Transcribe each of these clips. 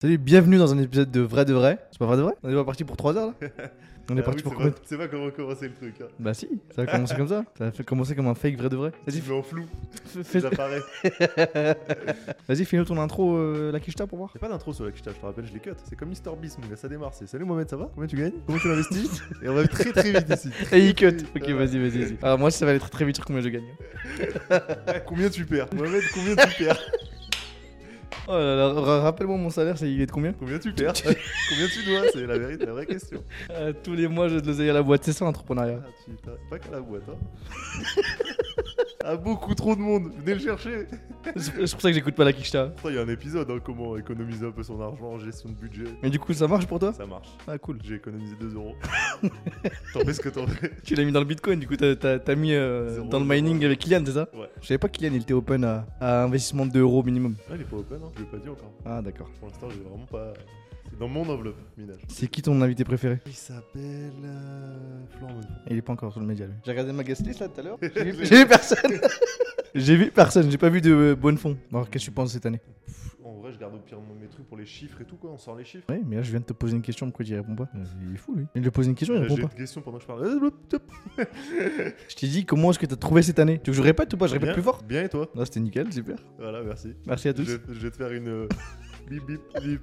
Salut, bienvenue dans un épisode de Vrai de Vrai. C'est pas vrai de vrai On est pas parti pour 3 heures là On est Ah parti oui, pour combien C'est pas comment commencer le truc. Hein. Bah si, ça va commencer comme ça. Ça va fait commencer comme un fake vrai de vrai. Vas-y, mets en flou, fais- fais- j'apparais. vas-y, fais-nous ton intro, euh, la quicheta pour voir. Y'a pas d'intro sur la quicheta, je te rappelle, je l'ai cut. C'est comme Mister Beast, mon gars, ça démarre. C'est salut Mohamed, ça va? Combien tu gagnes? Comment tu l'investis Et on va très très vite ici. Et il cut. Ok, vas-y, vas-y, vas-y. Alors moi, ça va aller très très vite sur combien je gagne. combien tu perds? Mohamed, combien tu perds? Oh là là, ra- rappelle-moi mon salaire, c'est il est de combien? Combien tu perds? Combien tu dois? C'est la vérité, la vraie question. Euh, Tous les mois, je de l'oseille à la boîte, c'est ça l'entrepreneuriat? Ah, tu pas qu'à la boîte, hein. Ah, beaucoup trop de monde, venez le chercher. C'est pour ça que j'écoute pas la. Pourtant, il y a un épisode, hein, comment économiser un peu son argent, gestion de budget. Mais du coup, ça marche pour toi? Ça marche. Ah cool. J'ai économisé 2 euros. T'en fais ce que t'en fais. Tu l'as mis dans le bitcoin, du coup, t'as- mis euh, dans le mining avec Kylian, c'est ça? Ouais. Je savais pas que Kylian il était open à, à investissement de 2 euros minimum. Ah, il est pas open, hein. je l'ai pas dit encore. Ah d'accord. Pour l'instant, j'ai vraiment pas. C'est dans mon enveloppe, minage. C'est qui ton invité préféré? Il s'appelle. Euh... Florent. Il est pas encore sur le média lui. J'ai regardé ma guest list là tout à l'heure. J'ai vu, J'ai- j'ai vu personne. j'ai vu personne, j'ai pas vu de euh, bonne fond. Alors qu'est-ce que tu penses cette année? Pff, garde au pire mes trucs pour les chiffres et tout, quoi. On sort les chiffres. Ouais, mais là je viens de te poser une question, pourquoi tu y réponds pas Euh, Il est fou lui. Il te pose une question, il Euh, répond J'ai pas. une question pendant que je parle. Euh. Je t'ai dit comment est-ce que t'as trouvé cette année? Tu veux que je répète ou pas? Je répète Bien, plus fort? Bien et toi? Non, c'était nickel, super. Voilà, merci. Merci à tous. je vais te faire une. Bip bip bip.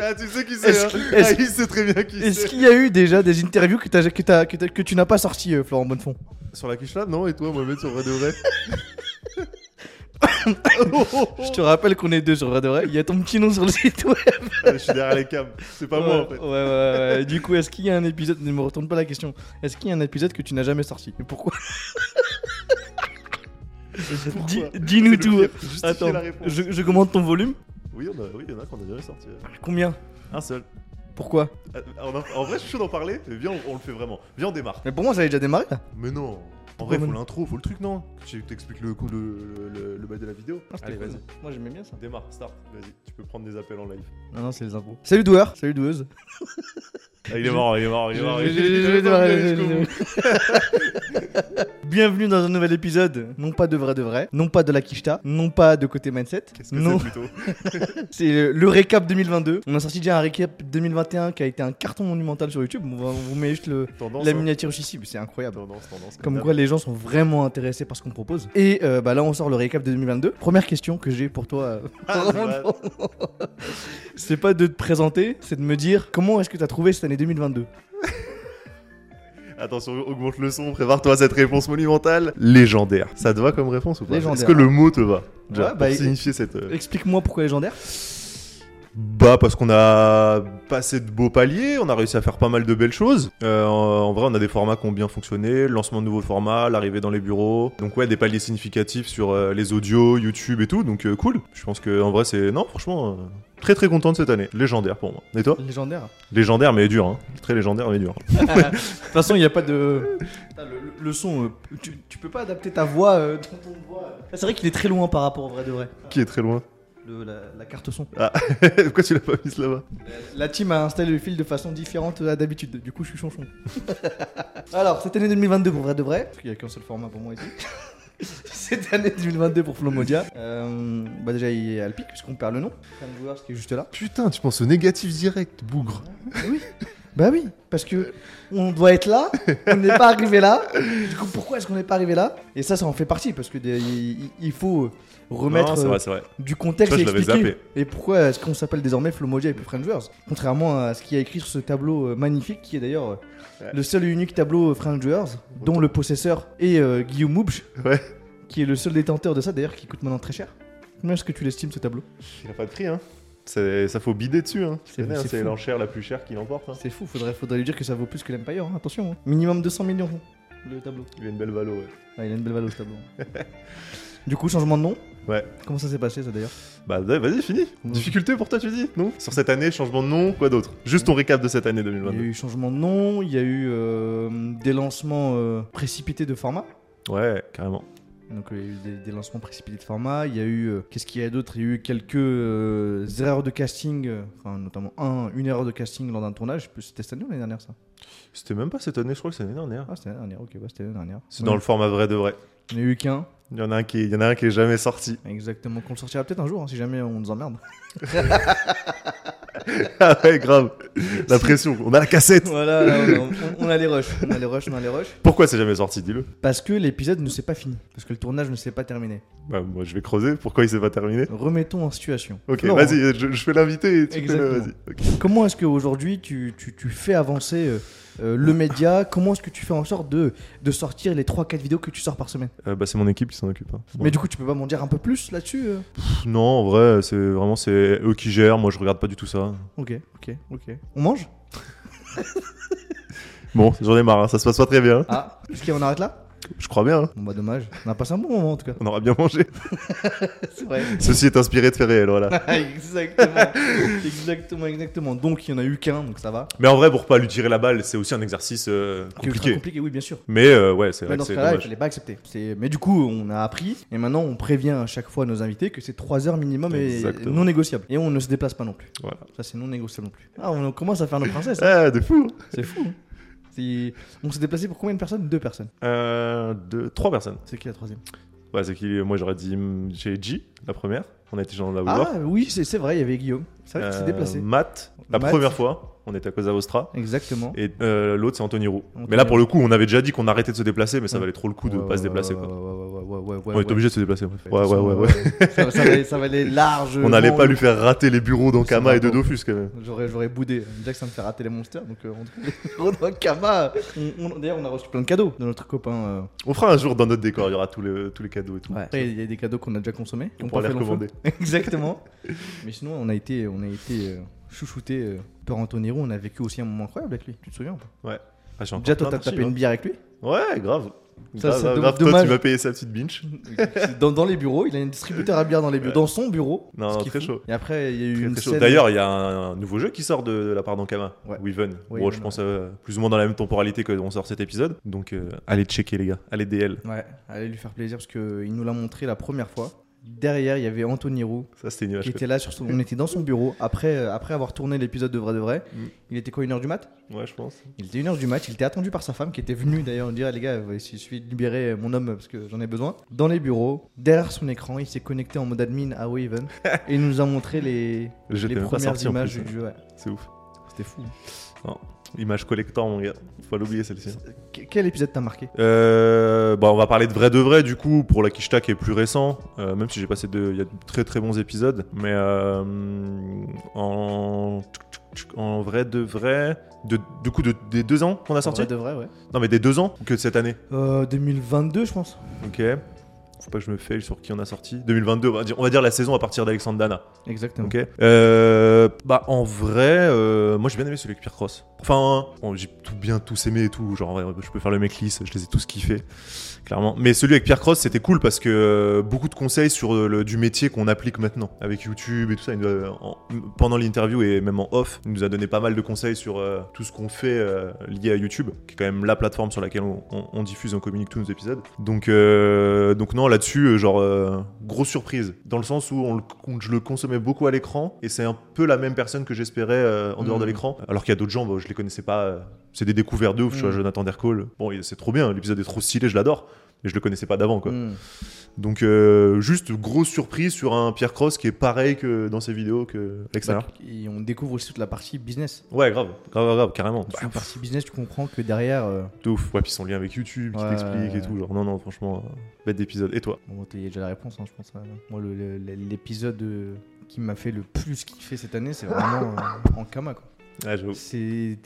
Ah, tu sais qui c'est, Est-ce hein qu'il- est-ce- Ah, il sait très bien qui Est-ce c'est. qu'il y a eu déjà des interviews que, tu n'as pas sorties, euh, Florent Bonnefond? Sur la quiche là? Non, et toi, Mohamed, sur vrai de vrai? Je te rappelle qu'on est deux sur Vrai. Il y a ton petit nom sur le site web. Je suis derrière les cams. C'est pas moi, en fait. Ouais, ouais, ouais. Du coup, est-ce qu'il y a un épisode Ne me retourne pas la question. Est-ce qu'il y a un épisode que tu n'as jamais sorti? Et pourquoi? Dis- Dis-nous tout. Attends, je, je commande ton volume. Oui, on a- oui, il y en a qu'on a déjà sorti. Combien? Un seul. Pourquoi? En, en vrai, je suis chaud d'en parler. mais Viens, on, on le fait vraiment. Viens, on démarre. Mais pour moi, ça avait déjà démarré là. Mais non. En vrai, faut l'intro, faut le truc, non Tu t'expliques le coup, le, le, le bail de la vidéo. Allez, vas-y. Moi, j'aimais bien ça. Démarre, start. Vas-y, tu peux prendre des appels en live. Non, non, c'est les infos. Salut doueur. Salut doueuse. Ah, il est mort, il est mort, il est mort. Bienvenue dans un nouvel épisode, non pas de vrai de vrai, non pas de la quicheta, non pas de côté mindset, Qu'est-ce que non, c'est plutôt c'est le, récap 2022. On a sorti déjà un récap 2021 qui a été un carton monumental sur YouTube. On, vous met juste le, Tendance. la hein. miniature ici, c'est incroyable. Tendance, tendance. Comme quoi les gens sont vraiment intéressés par ce qu'on propose. Et euh, bah là on sort le récap de 2022. Première question que j'ai pour toi, euh, Ah, c'est pas de te présenter, c'est de me dire comment est-ce que tu as trouvé cette année 2022 Attention, augmente le son, prépare-toi à cette réponse monumentale. Légendaire. Ça te va comme réponse ou pas? Est-ce que le mot te va? Déjà, Ouais, bah, pour signifier cette. euh, Explique-moi pourquoi légendaire. Bah parce qu'on a passé de beaux paliers, on a réussi à faire pas mal de belles choses. Euh, en, vrai, on a des formats qui ont bien fonctionné, le lancement de nouveaux formats, l'arrivée dans les bureaux. Donc ouais, des paliers significatifs sur euh, les audios, YouTube et tout. Donc euh, cool. Je pense que en vrai c'est non, franchement, euh, très très content de cette année. Légendaire pour moi. Et toi? Légendaire. Légendaire mais dur, hein. Très légendaire mais dur. De toute façon, il n'y a pas de. Putain, Le, le son, tu, tu peux pas adapter ta voix euh, dans ton voix. Ah, C'est vrai qu'il est très loin par rapport au vrai de vrai. Qui est très loin? Le- la, la carte son. Pourquoi tu l'as pas mis là-bas La team a installé le fil de façon différente à d'habitude. Du coup, je suis chonchon. Alors, cette année 2022 pour vrai de vrai, parce qu'il n'y a qu'un seul format pour moi ici. cette année 2022 pour Flomodia. Euh, bah déjà, il y a Alpic, puisqu'on perd le nom. Fan Viewers qui est juste là. Putain, tu penses au négatif direct, bougre. Oui. Bah oui, parce que on doit être là, on n'est pas arrivé là. Du coup, pourquoi est-ce qu'on n'est pas arrivé là? Et ça, ça en fait partie, parce que des- il, il faut remettre Non, c'est euh, vrai, c'est vrai. du contexte Ça, et l'avais expliquer. zappé. Et pourquoi est-ce qu'on s'appelle désormais Flomodia et plus Frangers Contrairement à ce qu'il y a écrit sur ce tableau euh, magnifique, qui est d'ailleurs euh, Ouais. le seul et unique tableau euh, Frangers, dont le possesseur est euh, Guillaume Moubch, Ouais. qui est le seul détenteur de ça d'ailleurs, qui coûte maintenant très cher. Combien est-ce que tu l'estimes ce tableau? Il a pas de prix, hein. Ça faut bider dessus, hein. C'est- l'enchère la plus chère qui l'emporte. Hein. C'est fou, faudrait, faudrait lui dire que ça vaut plus que l'Empire, hein, attention. hein. Minimum 200 millions le tableau. Il a une belle valo, ouais. Ah, il a une belle valeur ce tableau. du coup, changement de nom Ouais. Comment ça s'est passé ça d'ailleurs? Bah vas-y, fini. Ouais. Difficulté pour toi, tu dis Non? Sur cette année, changement de nom, quoi d'autre? Juste ton récap de cette année Il y a 2022. eu changement de nom, il y a eu euh, des lancements euh, précipités de format. Ouais, carrément. Donc euh, il y a eu des, des lancements précipités de format. Il y a eu euh, qu'est-ce qu'il y a d'autre? Il y a eu quelques euh, erreurs de casting, euh, enfin notamment un, une erreur de casting lors d'un tournage. C'était cette année ou l'année dernière ça? C'était même pas cette année, je crois que c'est l'année dernière. Ah c'était l'année dernière. Ok, bah, c'était l'année dernière. C'est dans le format vrai de vrai. Il n'y en a eu qu'un. Il y en a un qui, il y en a un qui est jamais sorti. Exactement, qu'on le sortira peut-être un jour, hein, si jamais on nous emmerde. ah ouais, grave. La pression. On a la cassette. voilà, là, on, a les rushs, on a les rushs, on a les rushs. Pourquoi c'est jamais sorti, dis-le Parce que l'épisode ne s'est pas fini, parce que le tournage ne s'est pas terminé. Bah, moi, je vais creuser. Pourquoi il s'est pas terminé? Remettons en situation. Ok, vas-y, je, je fais l'invité et tu fais le- Exactement. vas-y. Ok. Comment est-ce qu'aujourd'hui tu, tu, tu fais avancer euh, euh, le média Comment est-ce que tu fais en sorte de, de sortir les 3-4 vidéos que tu sors par semaine Euh, bah, c'est mon équipe qui s'en occupe. hein. Mais du coup, tu peux pas m'en dire un peu plus là-dessus euh Pff, Non, en vrai, c'est vraiment c'est eux qui gèrent. Moi, je regarde pas du tout ça. Ok, ok, ok. On mange? Bon, j'en ai marre. hein, Ça se passe pas très bien. Ah, est-ce qu'on arrête là? Je crois bien. hein. Bon bah dommage. On a passé un bon moment en tout cas. On aura bien mangé. C'est vrai. Ceci est inspiré de faits réels, voilà. exactement. exactement, exactement. Donc il y en a eu qu'un, donc ça va. Mais en vrai, pour pas lui tirer la balle, c'est aussi un exercice euh, compliqué. compliqué, oui, bien sûr. Mais euh, ouais, c'est Mais vrai dans que ce cas-là, il fallait pas accepter. C'est- Mais du coup, on a appris et maintenant on prévient à chaque fois nos invités que c'est 3 heures minimum et Exactement. non négociable. Et on ne se déplace pas non plus. Voilà. Ça, c'est non négociable non plus. Ah, on commence à faire nos princesses. hein. Ah, de fou. C'est fou. On s'est déplacé pour combien de personnes? Deux personnes. Euh, deux, trois personnes. C'est qui la troisième? Ouais, c'est qui Moi, j'aurais dit hum, j'ai G, la première. On a été dans la Woodward. Ah oui, c'est c'est vrai, il y avait Guillaume. C'est vrai Euh, déplacé. Matt, la Matt. première fois, on était à Cosa Vostra. Exactement. Et euh, l'autre, c'est Anthony Roux. Anthony mais là, pour le coup, on avait déjà dit qu'on arrêtait de se déplacer, mais ça valait trop le coup de Ouais, pas se ouais, déplacer. ouais, quoi. Ouais, ouais, ouais, ouais, ouais, on est ouais. obligé de se déplacer. bref. Ouais, ouais, ouais, ouais. ça, ça valait, ça valait large. On n'allait pas lui faire rater les bureaux d'Ankama et de Dofus quand même. J'aurais, j'aurais boudé. Déjà que ça me fait rater les monsters, donc euh, on d'Ankama. On- on- D'ailleurs, on a reçu plein de cadeaux de notre copain. euh, On fera un jour dans notre décor, il y aura tous les, tous les cadeaux et tout. Après, il y a des cadeaux qu'on a déjà consommés. On pourra les recommander. Exactement. Mais sinon, on a été, on a été euh, chouchouté euh, par Anthony Roux. On a vécu aussi un moment incroyable avec lui. Tu te souviens ou pas? Ah, j'ai encore Déjà, toi, plein t'as tapé d'archives, une bière avec lui? hein. Ouais, grave. Ça. Toi, tu m'as payé sa petite binge. dans, dans les bureaux, il a un distributeur à bière dans les bureaux, dans son bureau. Non, non, très chaud. Et après, il y a eu Très, une très chaud. scène- D'ailleurs, il y a un, un nouveau jeu qui sort de, de la part d'Ankama, Ouais. Weaven. Oui, bon, je pense euh, plus ou moins dans la même temporalité que on sort cet épisode. Donc, euh, allez checker, les gars. Allez DL. Ouais, allez lui faire plaisir parce qu'il nous l'a montré la première fois. Derrière, il y avait Anthony Roux Ça, c'était une image. qui était là. Sur son... On était dans son bureau. Après, euh, après avoir tourné l'épisode de Vrai de Vrai, Mm. il était quoi, 1h du mat? Ouais, je pense. Il était 1h du mat. Il était attendu par sa femme qui était venue d'ailleurs dire les gars, suffit de libérer mon homme parce que j'en ai besoin. Dans les bureaux, derrière son écran, il s'est connecté en mode admin à Waven et il nous a montré les, les premières images plus, du jeu. ouais. C'est ouf. C'était fou. Image collector, mon gars. Faut pas l'oublier, celle-ci. Que- Quel épisode t'a marqué? Euh, bah, on va parler de vrai de vrai du coup pour la Kishta qui est plus récent, euh, même si j'ai passé de, il y a de très très bons épisodes, mais euh, en en vrai de vrai, de, du coup de, des deux ans qu'on a sorti, Vrai de vrai, ouais. non mais des deux ans ou que de cette année, Euh, 2022, je pense. ok. Faut pas que je me faille sur qui on a sorti. 2022, on va dire, on va dire la saison à partir d'Alexandre Dana. Exactement. Ok. Euh, bah en vrai, euh, moi j'ai bien aimé celui avec Pierre Cross. Enfin, bon, j'ai tout bien tous aimé et tout. Genre, ouais, je peux faire le mec lisse, je les ai tous kiffés, clairement. Mais celui avec Pierre Cross, c'était cool parce que euh, beaucoup de conseils sur le, du métier qu'on applique maintenant avec YouTube et tout ça. Il en- pendant l'interview et même en off, il nous a donné pas mal de conseils sur euh, tout ce qu'on fait euh, lié à YouTube, qui est quand même la plateforme sur laquelle on, on- on diffuse et on communique tous nos épisodes. Donc, euh, donc non, là-dessus, euh, genre, euh, grosse surprise. Dans le sens où on le- on- je le consommais beaucoup à l'écran et c'est un peu la même personne que j'espérais euh, en dehors de Mhm. l'écran. Alors qu'il y a d'autres gens, bah, je les connaissais pas. euh, c'est des découvertes de ouf, tu vois, Mhm. Jonathan Dercole. Bon, c'est trop bien, l'épisode est trop stylé, je l'adore. Mais je le connaissais pas d'avant, quoi. Mm. Donc, euh, juste grosse surprise sur un Pierre Cross qui est pareil que dans ses vidéos que l'extérieur. Et on découvre aussi toute la partie business. Ouais, grave, grave, grave, carrément. Toute la partie business, tu comprends que derrière. euh, De ouf. Ouais, puis son lien avec YouTube qui Ouais, t'explique ouais, et tout. Genre, non, non, franchement, euh, bête d'épisode. Et toi? Bon, t'as déjà la réponse, hein, je pense. euh, Moi, l'épisode euh, qui m'a fait le plus kiffer cette année, c'est vraiment euh, en Kama. Quoi. J'avoue. C'est,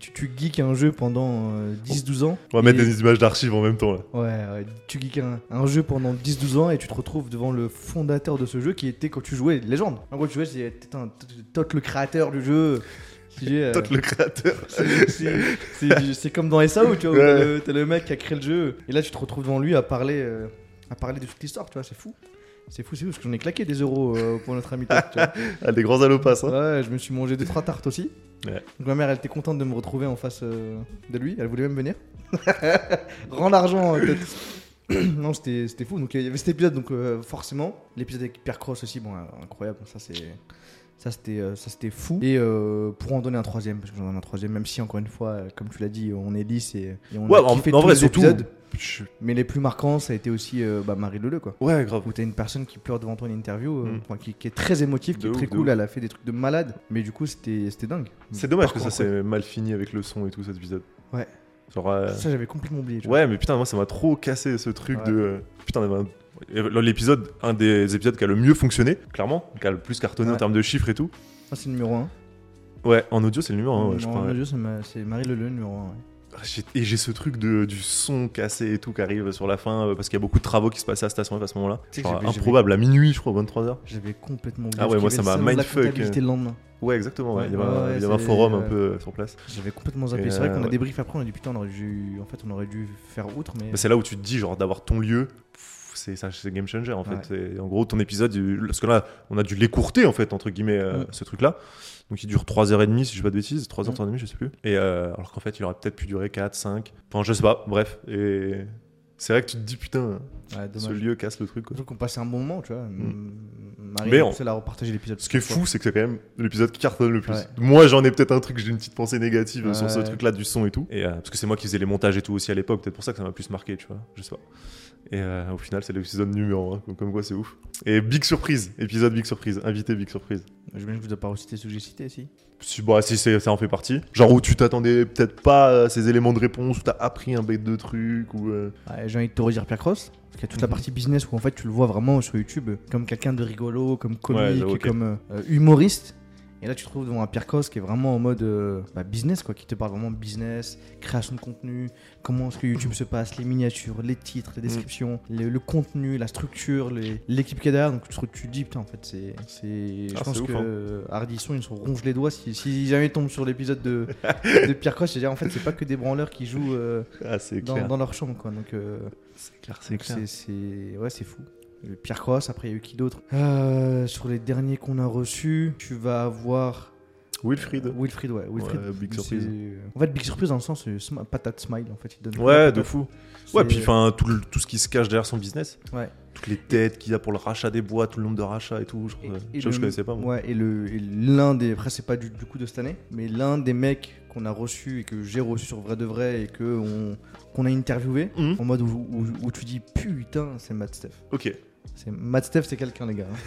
tu, tu geeks un jeu pendant euh, 10-12 ans. On va mettre et- des images d'archives en même temps. Là. Ouais, ouais, tu geeks un, un jeu pendant 10-12 ans et tu te retrouves devant le fondateur de ce jeu qui était quand tu jouais Légende. En gros, tu jouais, c'est Tot le créateur du jeu. Dis, euh, le créateur. c'est- comme dans SAO, tu vois, Ouais. t'as le, t'as le mec qui a créé le jeu et là tu te retrouves devant lui à parler, euh, à parler de toute l'histoire, tu vois, c'est fou. C'est fou, c'est fou, parce que j'en ai claqué des euros euh, pour notre ami Tot, tu vois. Ah, des grands allopas, hein. Ouais, je me suis mangé deux trois tartes aussi. Ouais. Donc ma mère, elle était contente de me retrouver en face euh, de lui. Elle voulait même venir. Rends l'argent, euh, peut-être. non, c'était c'était fou. Donc il y avait cet épisode, donc euh, forcément, l'épisode avec Pierre Cross aussi, bon, euh, incroyable. Ça c'est ça c'était euh, ça c'était fou. Et euh, pour en donner un troisième, parce que j'en ai un troisième, même si encore une fois, euh, comme tu l'as dit, on est lisse et, et on Ouais, a en, kiffé en tous vrai, les surtout, épisodes. Je- Mais les plus marquants, ça a été aussi euh, bah, Marie Leleu, quoi. Ouais, grave. Où t'as une personne qui pleure devant toi en interview, euh, Mm. qui, qui est très émotive, qui De est très ouf, cool, ouf. elle a fait des trucs de malade, mais du coup c'était dingue. C'est dommage que ça s'est mal fini avec le son et tout cet épisode. Ouais. Genre, euh, Ça j'avais complètement oublié. vois. Ouais, mais putain, moi ça m'a trop cassé ce truc Ouais. de. Putain, L'épisode, un des épisodes qui a le mieux fonctionné, clairement, qui a le plus cartonné en Ouais. termes de chiffres et tout. Ah, c'est le numéro 1. Ouais, en audio, c'est le numéro 1, ouais, je crois. ouais. c'est ma- c'est Marie Leleu, le numéro 1. J'ai- Et j'ai ce truc de, du son cassé et tout qui arrive sur la fin, euh, parce qu'il y a beaucoup de travaux qui se passaient à la station F à ce moment-là. Tu sais que Genre, j'avais- improbable, à minuit, je crois, 23h. J'avais complètement oublié. Ah ouais, parce moi, qu'il y ça avait m'a le salon de la mindfuck, comptabilité le lendemain. Ouais, exactement, ouais. il y avait, un, ouais, il y avait un c'est- forum un ouais. peu euh, sur place. J'avais complètement zappé. Et, C'est vrai qu'on euh, a ouais. débrief après, on a dit putain, on aurait dû, en fait, on aurait dû faire outre, mais. Mais c'est là où tu te dis, genre, d'avoir ton lieu, c'est game changer en fait. Et en gros, ton épisode, parce que là, on a dû l'écourter en fait, entre guillemets, euh, Mm. ce truc-là. Donc il dure 3h30, si je dis pas de bêtises, 3h, Mm. 3h30, je sais plus. Et euh, alors qu'en fait, il aurait peut-être pu durer 4, 5. Enfin, je sais pas, bref. Et c'est vrai que tu te dis, putain, Ouais, ce lieu casse le truc. quoi. Surtout qu'on passait un bon moment, tu vois. Marie Mais a on- poussé à repartager l'épisode. Ce qui est fou, c'est que c'est quand même l'épisode qui cartonne le plus. Ouais. Moi, j'en ai peut-être un truc, j'ai une petite pensée négative sur ce truc-là du son et tout. Et, euh, parce que c'est moi qui faisais les montages et tout aussi à l'époque, peut-être pour ça que ça m'a plus marqué, tu vois. Je sais pas. Et euh, au final, c'est l'épisode numéro 1, comme, comme quoi c'est ouf. Et big surprise, épisode big surprise, invité big surprise. J'imagine que vous n'avez pas recité ceux que j'ai cités, si. Si, bah, si c'est- ça en fait partie. Genre où tu t'attendais peut-être pas à ces éléments de réponse, où t'as appris un bête de trucs, ou. euh, Ouais, J'ai envie de te redire Pierre Cross. Parce qu'il y a toute la Mhm. partie business où en fait tu le vois vraiment sur YouTube comme quelqu'un de rigolo, comme comique, comme euh, humoriste. Et là tu te trouves devant un Pierre Cross qui est vraiment en mode euh, bah, business, quoi, qui te parle vraiment business, création de contenu, comment est-ce que YouTube se passe, les miniatures, les titres, les descriptions, le, le contenu, la structure, l'équipe qui est derrière. Donc tu te, tu te dis, putain, en fait, c'est. Je Ah, pense que hein. Hardisson, ils se ronge les doigts si, si jamais ils tombent sur l'épisode de, de Pierre Cross. C'est-à-dire, en fait, c'est pas que des branleurs qui jouent euh, Ah, dans, leur chambre, quoi. Donc. euh, C'est clair, c'est clair. c'est- ouais, c'est fou. Le Pierre Cross, après il y a eu qui d'autre? Euh, Sur les derniers qu'on a reçus, tu vas avoir Wilfried. euh, Wilfried, ouais. Wilfried, Ouais, big surprise. En fait, big surprise dans le sens euh, sm- patate smile, en fait, il donne. Ouais, de fou. Ouais, puis enfin, tout, tout ce qui se cache derrière son business. Ouais. Toutes les têtes qu'il y a pour le rachat des bois, tout le nombre de rachats et tout. Je, Et- et je, je le- connaissais pas, moi. Ouais, et le- et l'un des. Après, c'est pas du, du coup de cette année, mais l'un des mecs qu'on a reçu et que j'ai reçu sur Vrai de Vrai et que on- qu'on a interviewé, Mhm. en mode où, où- où tu dis putain, c'est Matt Steph. Ok. Matt Steph, c'est quelqu'un, les gars.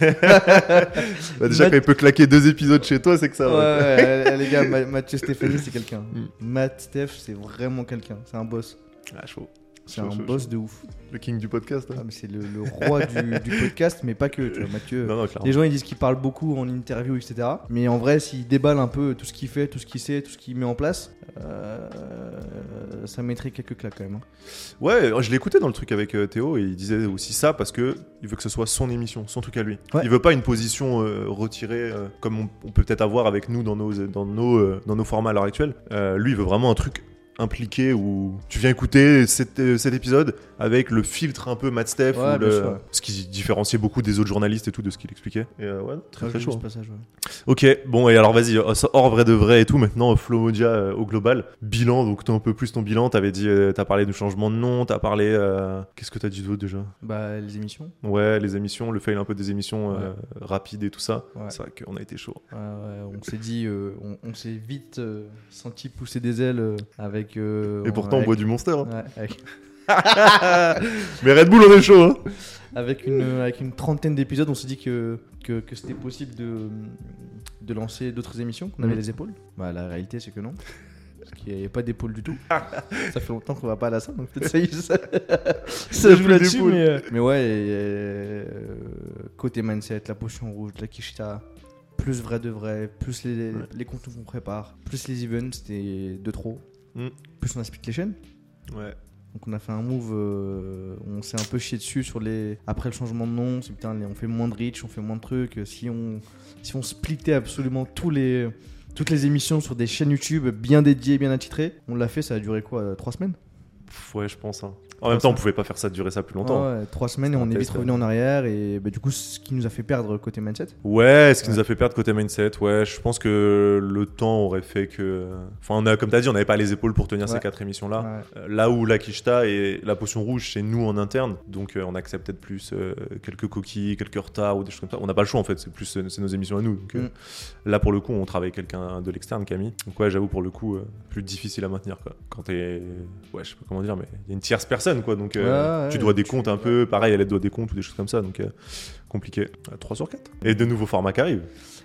Bah, déjà, Matt- quand il peut claquer deux épisodes chez toi, c'est que ça va. ouais, ouais, les gars, Ma- Mathieu Stéphanie, c'est quelqu'un. Mm. Matt Steph, c'est vraiment quelqu'un. C'est un boss. Ah, chaud. C'est un boss de ouf. Le king du podcast. hein. Ah, c'est le, le roi du, du podcast, mais pas que. Tu vois, Mathieu. non, non. Les gens ils disent qu'il parle beaucoup en interview, etc. Mais en vrai, s'il déballe un peu tout ce qu'il fait, tout ce qu'il sait, tout ce qu'il met en place, euh, ça mettrait quelques claques quand même. hein. Ouais, je l'ai écouté dans le truc avec euh, Théo et il disait aussi ça parce que il veut que ce soit son émission, son truc à lui. Ouais. Il veut pas une position euh, retirée euh, comme on, on peut peut-être avoir avec nous dans nos, dans nos, euh, dans nos formats à l'heure actuelle. Euh, lui, il veut vraiment un truc impliqué où tu viens écouter cet, euh, cet épisode avec le filtre un peu Matt Steph Ouais, ou le- ce qui différenciait beaucoup des autres journalistes et tout de ce qu'il expliquait. Et euh, ouais, très très chaud. vu hein. ce passage, ouais. Ok, bon, et alors vas-y, ça, hors vrai de vrai et tout, maintenant, euh, Flomodia euh, au global. Bilan, donc t'as un peu plus ton bilan, t'avais dit, euh, t'as parlé du changement de nom, t'as parlé. euh, Qu'est-ce que t'as dit d'autre déjà? Bah, les émissions. Ouais, les émissions, le fail un peu des émissions euh, rapides et tout ça. Ouais. C'est vrai qu'on a été chaud. Ouais, ouais, on s'est dit, euh, on, on s'est vite euh, senti pousser des ailes euh, avec. euh, Et pourtant, on avec- boit du monster. hein. Ouais, avec, Mais Red Bull, on est chaud. Hein. avec une, avec une trentaine d'épisodes, on s'est dit que, que, que c'était possible de, de lancer d'autres émissions, qu'on avait Mhm. les épaules. Bah, la réalité, c'est que non. Parce qu'il n'y avait pas d'épaule du tout. ça fait longtemps qu'on va pas à la salle, donc peut-être ça y est, ça, joue là-dessus. Mais, euh, mais ouais, euh, côté mindset, la potion rouge, la Kishita, plus vrai de vrai, plus les, Ouais. les contenus qu'on prépare, plus les events, c'était de trop. Mhm. Plus on a split les chaînes. Ouais. Donc on a fait un move, euh, on s'est un peu chié dessus sur les. Après le changement de nom, c'est putain, on fait moins de reach, on fait moins de trucs. Si on, si on splittait absolument tous les, toutes les émissions sur des chaînes YouTube bien dédiées, bien attitrées, on l'a fait, ça a duré quoi euh, Trois semaines? Pff, ouais, je pense. hein. En même temps, on pouvait pas faire ça durer ça plus longtemps. Ouais, Trois semaines et on est vite revenu en arrière. Et bah, du coup, ce qui nous a fait perdre côté mindset. Ouais, ce qui Ouais. nous a fait perdre côté mindset, ouais, je pense que le temps aurait fait que. Enfin, on a, comme t'as dit, on n'avait pas les épaules pour tenir ces quatre émissions-là. Euh, Là où la Kishta et la potion rouge, c'est nous en interne, donc euh, on accepte peut-être plus euh, quelques coquilles, quelques retards ou des choses comme ça. On n'a pas le choix en fait, c'est plus c'est nos émissions à nous. Donc, euh, Mm. Là pour le coup, on travaille avec quelqu'un de l'externe, Camille. Donc ouais, j'avoue pour le coup, plus difficile à maintenir quoi. Quand t'es, ouais, je sais pas comment dire, mais il y a une tierce personne quoi. Donc, euh, ouais, tu dois des tu- comptes un peu. Pareil, elle doit des comptes ou des choses comme ça. Donc, euh, compliqué. 3 sur 4. Et de nouveaux formats qui arrivent.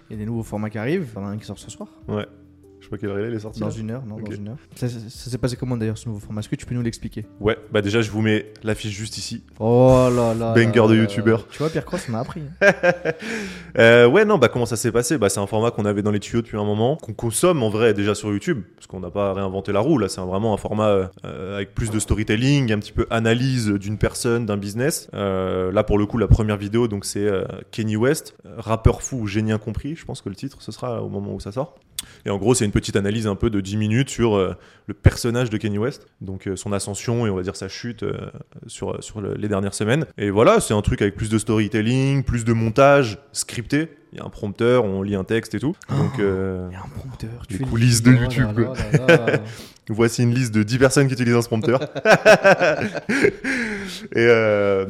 Il y a des nouveaux formats qui arrivent. Il y en a un qui sort ce soir. Ouais. Je sais pas quelle heure est sorti. Dans là. une heure, non, dans une heure. Ça, ça- ça s'est passé comment d'ailleurs ce nouveau format? Est-ce que tu peux nous l'expliquer? Ouais, bah déjà, je vous mets l'affiche juste ici. Oh là là. Banger là de youtubeur. Tu vois, Pierre Cross, on a appris. hein. Euh, ouais, non, bah comment ça s'est passé? Bah c'est un format qu'on avait dans les tuyaux depuis un moment, qu'on consomme en vrai déjà sur YouTube, parce qu'on n'a pas réinventé la roue. Là, c'est vraiment un format euh, avec plus de storytelling, un petit peu analyse d'une personne, d'un business. Euh, là, pour le coup, la première vidéo, donc c'est Kenny West, rappeur fou, génie incompris. Je pense que le titre ce sera au moment où ça sort. Et en gros, c'est une petite analyse un peu de 10 minutes sur euh, le personnage de Kenny West, donc euh, son ascension et on va dire sa chute euh, sur, sur le- les dernières semaines. Et voilà, c'est un truc avec plus de storytelling, plus de montage scripté. Il y a un prompteur, on lit un texte et tout. Donc euh, Il y a un prompteur. Les tu es- coulisses de Oh YouTube, là là là. voici une liste de 10 personnes qui utilisent un ce prompteur. et, euh,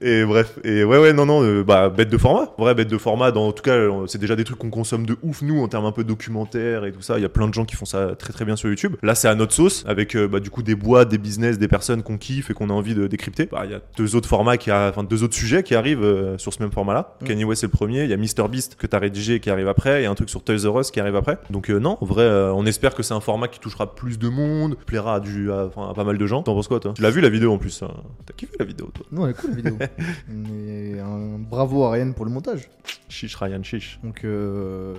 et bref, et ouais, ouais, non, non, euh, bah, bête de format. Vrai, bête de format, dans en tout cas, euh, c'est déjà des trucs qu'on consomme de ouf, nous, en termes un peu documentaires et tout ça. Il y a plein de gens qui font ça très très bien sur YouTube. Là, c'est à notre sauce, avec euh, bah, du coup des boîtes, des business, des personnes qu'on kiffe et qu'on a envie de décrypter. Bah, Il y a deux autres formats qui a- enfin deux autres sujets qui arrivent sur ce même format-là. Mm. Kanye West, c'est le premier. Il y a MrBeast que t'as rédigé qui arrive après. Il y a un truc sur Toys R Us qui arrive après. Donc, non, en vrai, on espère que c'est un format qui touchera plus de monde, plaira à, du, à pas mal de gens. T'en penses quoi, toi? Tu l'as vu la vidéo en plus hein? T'as kiffé la vidéo, toi Non, elle est cool la vidéo. Mais un bravo à Ryan pour le montage. Chiche, Ryan, chiche. Donc, euh...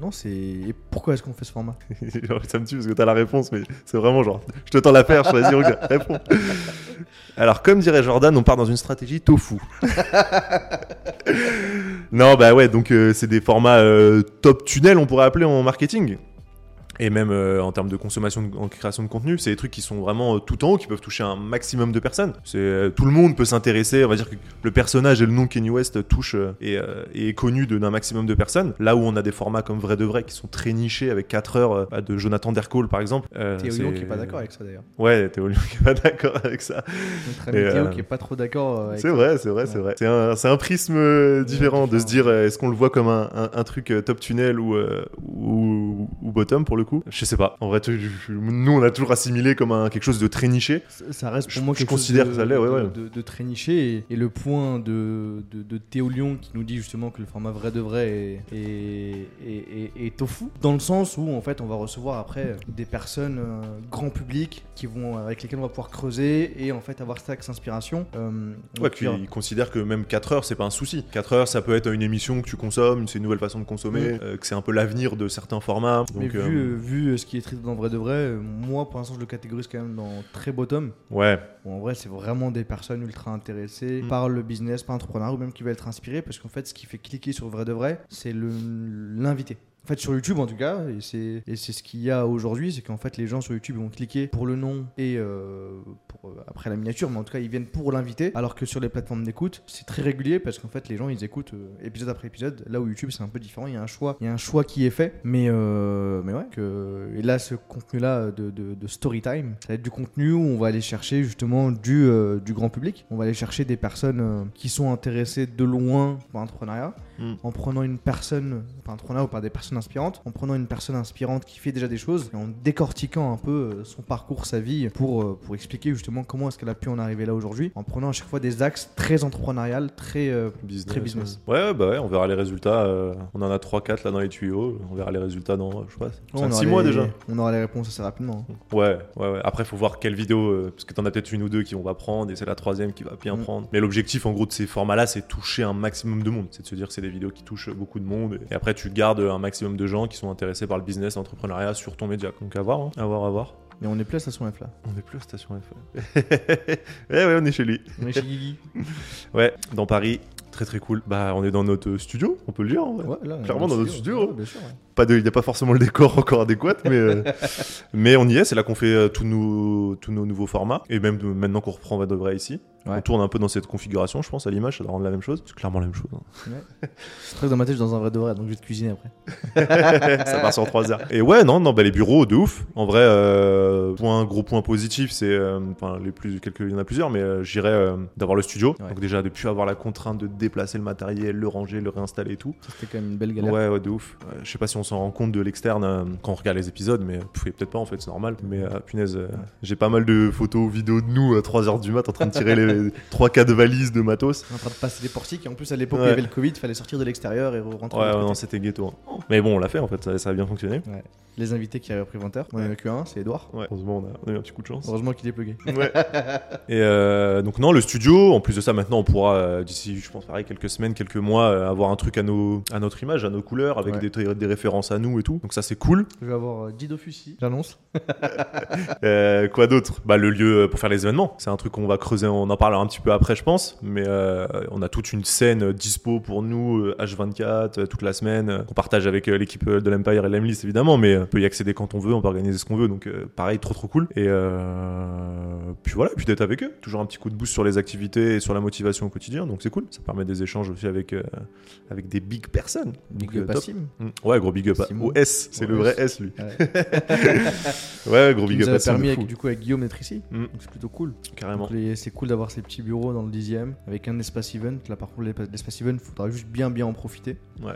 non, c'est. Et pourquoi est-ce qu'on fait ce format? Genre, ça me tue parce que t'as la réponse, mais c'est vraiment genre, je te tends la perche, vas-y, regarde, réponds. Alors, comme dirait Jordan, on part dans une stratégie tofu. non, bah ouais, donc euh, c'est des formats euh, top tunnel, on pourrait appeler en marketing. Et même euh, en termes de consommation, de- en création de contenu, c'est des trucs qui sont vraiment euh, tout en haut, qui peuvent toucher un maximum de personnes. C'est euh, tout le monde peut s'intéresser. On va dire que le personnage et le nom Kenny West touchent euh, et, et est connu d'un maximum de personnes. Là où on a des formats comme Vrai de Vrai qui sont très nichés avec 4 heures bah, de Jonathan Dercole par exemple. Théo Lyon qui est pas d'accord avec ça d'ailleurs. Ouais, Théo Lyon qui est pas d'accord avec ça. Notre ami Et, Théo qui est pas trop d'accord C'est vrai, c'est vrai, c'est vrai. C'est un, c'est un prisme différent de se dire est-ce qu'on le voit comme un, un- un truc top tunnel ou, euh, ou, ou bottom pour le coup Je sais pas. En vrai, tu- je- nous on a toujours assimilé comme un, quelque chose de très niché. Ça- Ça reste pour Je- moi je quelque considère chose que ça l'est, ouais, ouais. de, très niché. Et, et le point de, de, de Théo Lyon qui nous dit justement que le format vrai de vrai est, est, est- est- est tofu. Dans le sens où en fait on va recevoir après des personnes euh, grand public qui vont, avec lesquelles on va pouvoir creuser et en fait avoir cet axe inspiration. Euh, Ouais, puis ils considèrent que même 4 heures, c'est pas un souci. 4 heures, ça peut être une émission que tu consommes, c'est une nouvelle façon de consommer, Mm. euh, que c'est un peu l'avenir de certains formats. Mais Donc, vu, euh, euh, vu ce qui est traité dans vrai de vrai, euh, moi pour l'instant je le catégorise quand même dans très bottom. ouais, Bon, en vrai, c'est vraiment des personnes ultra intéressées Mm. par le business, par l'entrepreneuriat, ou même qui veulent être inspirées, parce qu'en fait, ce qui fait cliquer sur vrai de vrai, c'est l'invité. En fait, sur YouTube, en tout cas, et c'est et c'est ce qu'il y a aujourd'hui, c'est qu'en fait, les gens sur YouTube vont cliquer pour le nom et euh, pour, euh, après la miniature, mais en tout cas, ils viennent pour l'invité, alors que sur les plateformes d'écoute, c'est très régulier parce qu'en fait, les gens, ils écoutent euh, épisode après épisode. Là où YouTube, c'est un peu différent, il y a un choix, il y a un choix qui est fait, mais euh, mais ouais. Et là, ce contenu-là de, de, de story time, ça va être du contenu où on va aller chercher justement du, du grand public. On va aller chercher des personnes qui sont intéressées de loin par l'entrepreneuriat, Mm. en prenant une personne, par l'entrepreneuriat ou par des personnes inspirantes, en prenant une personne inspirante qui fait déjà des choses et en décortiquant un peu euh, son parcours, sa vie, pour, euh, pour expliquer justement comment est-ce qu'elle a pu en arriver là aujourd'hui, en prenant à chaque fois des axes très entrepreneurial, très euh, business. Très business. Ouais, ouais, bah ouais, on verra les résultats. euh, on en a 3-4 là dans les tuyaux. On verra les résultats dans, je sais pas, on 6 aura mois les- déjà. On aura les réponses assez rapidement. hein. Ouais, ouais, ouais. Après, faut voir quelle vidéo, euh, parce que t'en as peut-être une ou deux qui on va prendre, et c'est la troisième qui va bien Mm. prendre. Mais l'objectif, en gros, de ces formats-là, c'est toucher un maximum de monde. C'est de se dire que c'est des vidéos qui touchent beaucoup de monde. Et après, tu gardes un maximum de gens qui sont intéressés par le business, l'entrepreneuriat sur ton média. Donc, à voir, hein. à voir, à voir. Mais on est plus à Station F là. On est plus à Station F. ouais, ouais, on est chez lui. On est chez Guigui. Ouais, dans Paris. Très très cool. Bah, on est dans notre studio, on peut le dire. en vrai. Ouais, là, Clairement dans notre studio, ouais, bien sûr, ouais. Pas de, il n'y a pas forcément le décor encore adéquat, mais, euh, mais on y est. C'est là qu'on fait euh, tous, nos, tous nos nouveaux formats. Et même de- maintenant qu'on reprend Va de vrai ici. Ouais. On tourne un peu dans cette configuration, je pense, à l'image, ça doit rendre la même chose. C'est clairement la même chose. hein. Très dans ma tête, je suis dans un vrai de vrai, donc je vais te cuisiner après. ça part sur 3 heures. Et ouais, non, non, bah, les bureaux, de ouf. En vrai, euh, point, gros point positif, c'est, euh, enfin, les plus, quelques, il y en a plusieurs, mais j'irais d'avoir le studio. Ouais. Donc déjà, de plus avoir la contrainte de déplacer le matériel, le ranger, le réinstaller et tout. C'était quand même une belle galère. Ouais, ouais, de ouf. Je sais pas si on on s'en rend compte de l'externe euh, quand on regarde les épisodes, mais peut-être pas en fait, c'est normal. Mais euh, punaise, euh, j'ai pas mal de photos, vidéos de nous à 3h du mat en train de tirer les 3-4 valises de matos. En train de passer les portiques et en plus à l'époque où il y avait le Covid, fallait sortir de l'extérieur et rentrer. Ouais, de non, c'était ghetto. hein. Mais bon, on l'a fait en fait, ça, a bien fonctionné. Les invités qui avaient 20 heures. On en a que un, c'est Edouard. Heureusement, on a, eu un petit coup de chance. Heureusement qu'il est plugué. Et donc non, le studio, en plus de ça, maintenant on pourra d'ici, je pense pareil, quelques semaines, quelques mois, avoir un truc à nos, à notre image, à nos couleurs, avec des, des références à nous et tout. Donc ça c'est cool. Je vais avoir euh, Dido Fussi, j'annonce. Euh, quoi d'autre? Bah le lieu pour faire les événements. C'est un truc qu'on va creuser, on en parlera un petit peu après, je pense. Mais euh, on a toute une scène dispo pour nous, euh, H24, euh, toute la semaine, euh, qu'on partage avec euh, l'équipe euh, de l'Empire et l'Emlist évidemment, mais euh, on peut y accéder quand on veut, on peut organiser ce qu'on veut. Donc euh, pareil, trop trop cool. Et euh, puis voilà, puis d'être avec eux. Toujours un petit coup de boost sur les activités et sur la motivation au quotidien. Donc c'est cool. Ça permet des échanges aussi avec avec, euh, des big personnes. Big Donc, euh, top. Mm. Ouais, gros big up à- Simon. au S, c'est le vrai S. Lui. Ouais. Ouais, gros big nous up à Sim, permis de avec, du coup avec Guillaume d'être ici. Mm. Donc c'est plutôt cool. Carrément. Donc, les- C'est cool d'avoir ces petits bureaux dans le dixième avec un espace event. Là par contre l'espace- l'espace event, faudra juste bien bien en profiter. Ouais.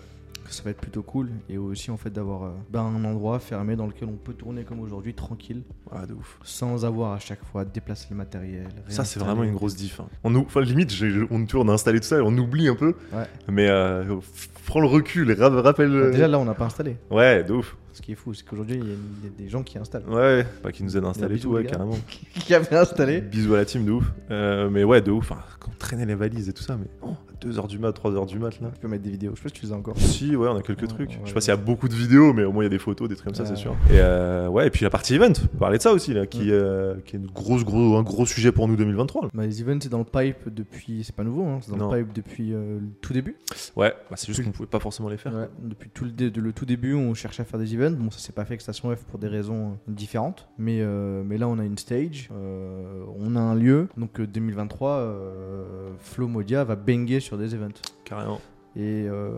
Ça va être plutôt cool et aussi en fait d'avoir euh, ben, un endroit fermé dans lequel on peut tourner comme aujourd'hui tranquille Ouais, de ouf. sans avoir à chaque fois à déplacer le matériel. Ça, c'est réinstaller. vraiment une grosse diff. hein. On, ou- enfin, limite, j'ai- on, on a installé tout ça et on oublie un peu. Ouais. Mais euh, f- prends le recul rappelle. Bah, Déjà là on n'a pas installé. Ouais, de ouf. Ce qui est fou, c'est qu'aujourd'hui il y, a- il y a des gens qui installent. Ouais, pas qui nous aident à installer tout, ouais, carrément. qui avaient installé. Bisous à la team, de ouf. Euh, mais ouais, de ouf. Enfin, quand on traînait les valises et tout ça, mais oh, à 2h du mat, 3h du mat là. Tu peux mettre des vidéos. Je sais pas si tu les as encore. Si, ouais, on a quelques Ouais, trucs. ouais, je sais pas s'il y a beaucoup de vidéos, mais au moins il y a des photos, des trucs comme ça, c'est sûr. Et euh, ouais, et puis la partie event, on parlait de ça aussi, là, qui, euh, qui est une grosse, gros, un gros sujet pour nous 2023. là. Bah, les events c'est dans le pipe depuis. C'est pas nouveau, hein, c'est dans Non. le pipe depuis euh, le tout début. Ouais, bah, c'est juste qu'on pouvait pas forcément les faire. Ouais, depuis tout le, dé- le tout début, on cherchait à faire des events. Bon, ça s'est pas fait avec Station F pour des raisons euh, différentes. Mais, euh, mais là, on a une stage, euh, on a un lieu. Donc euh, 2023, euh, Flow Modia va banger sur des events. Carrément. Et, euh,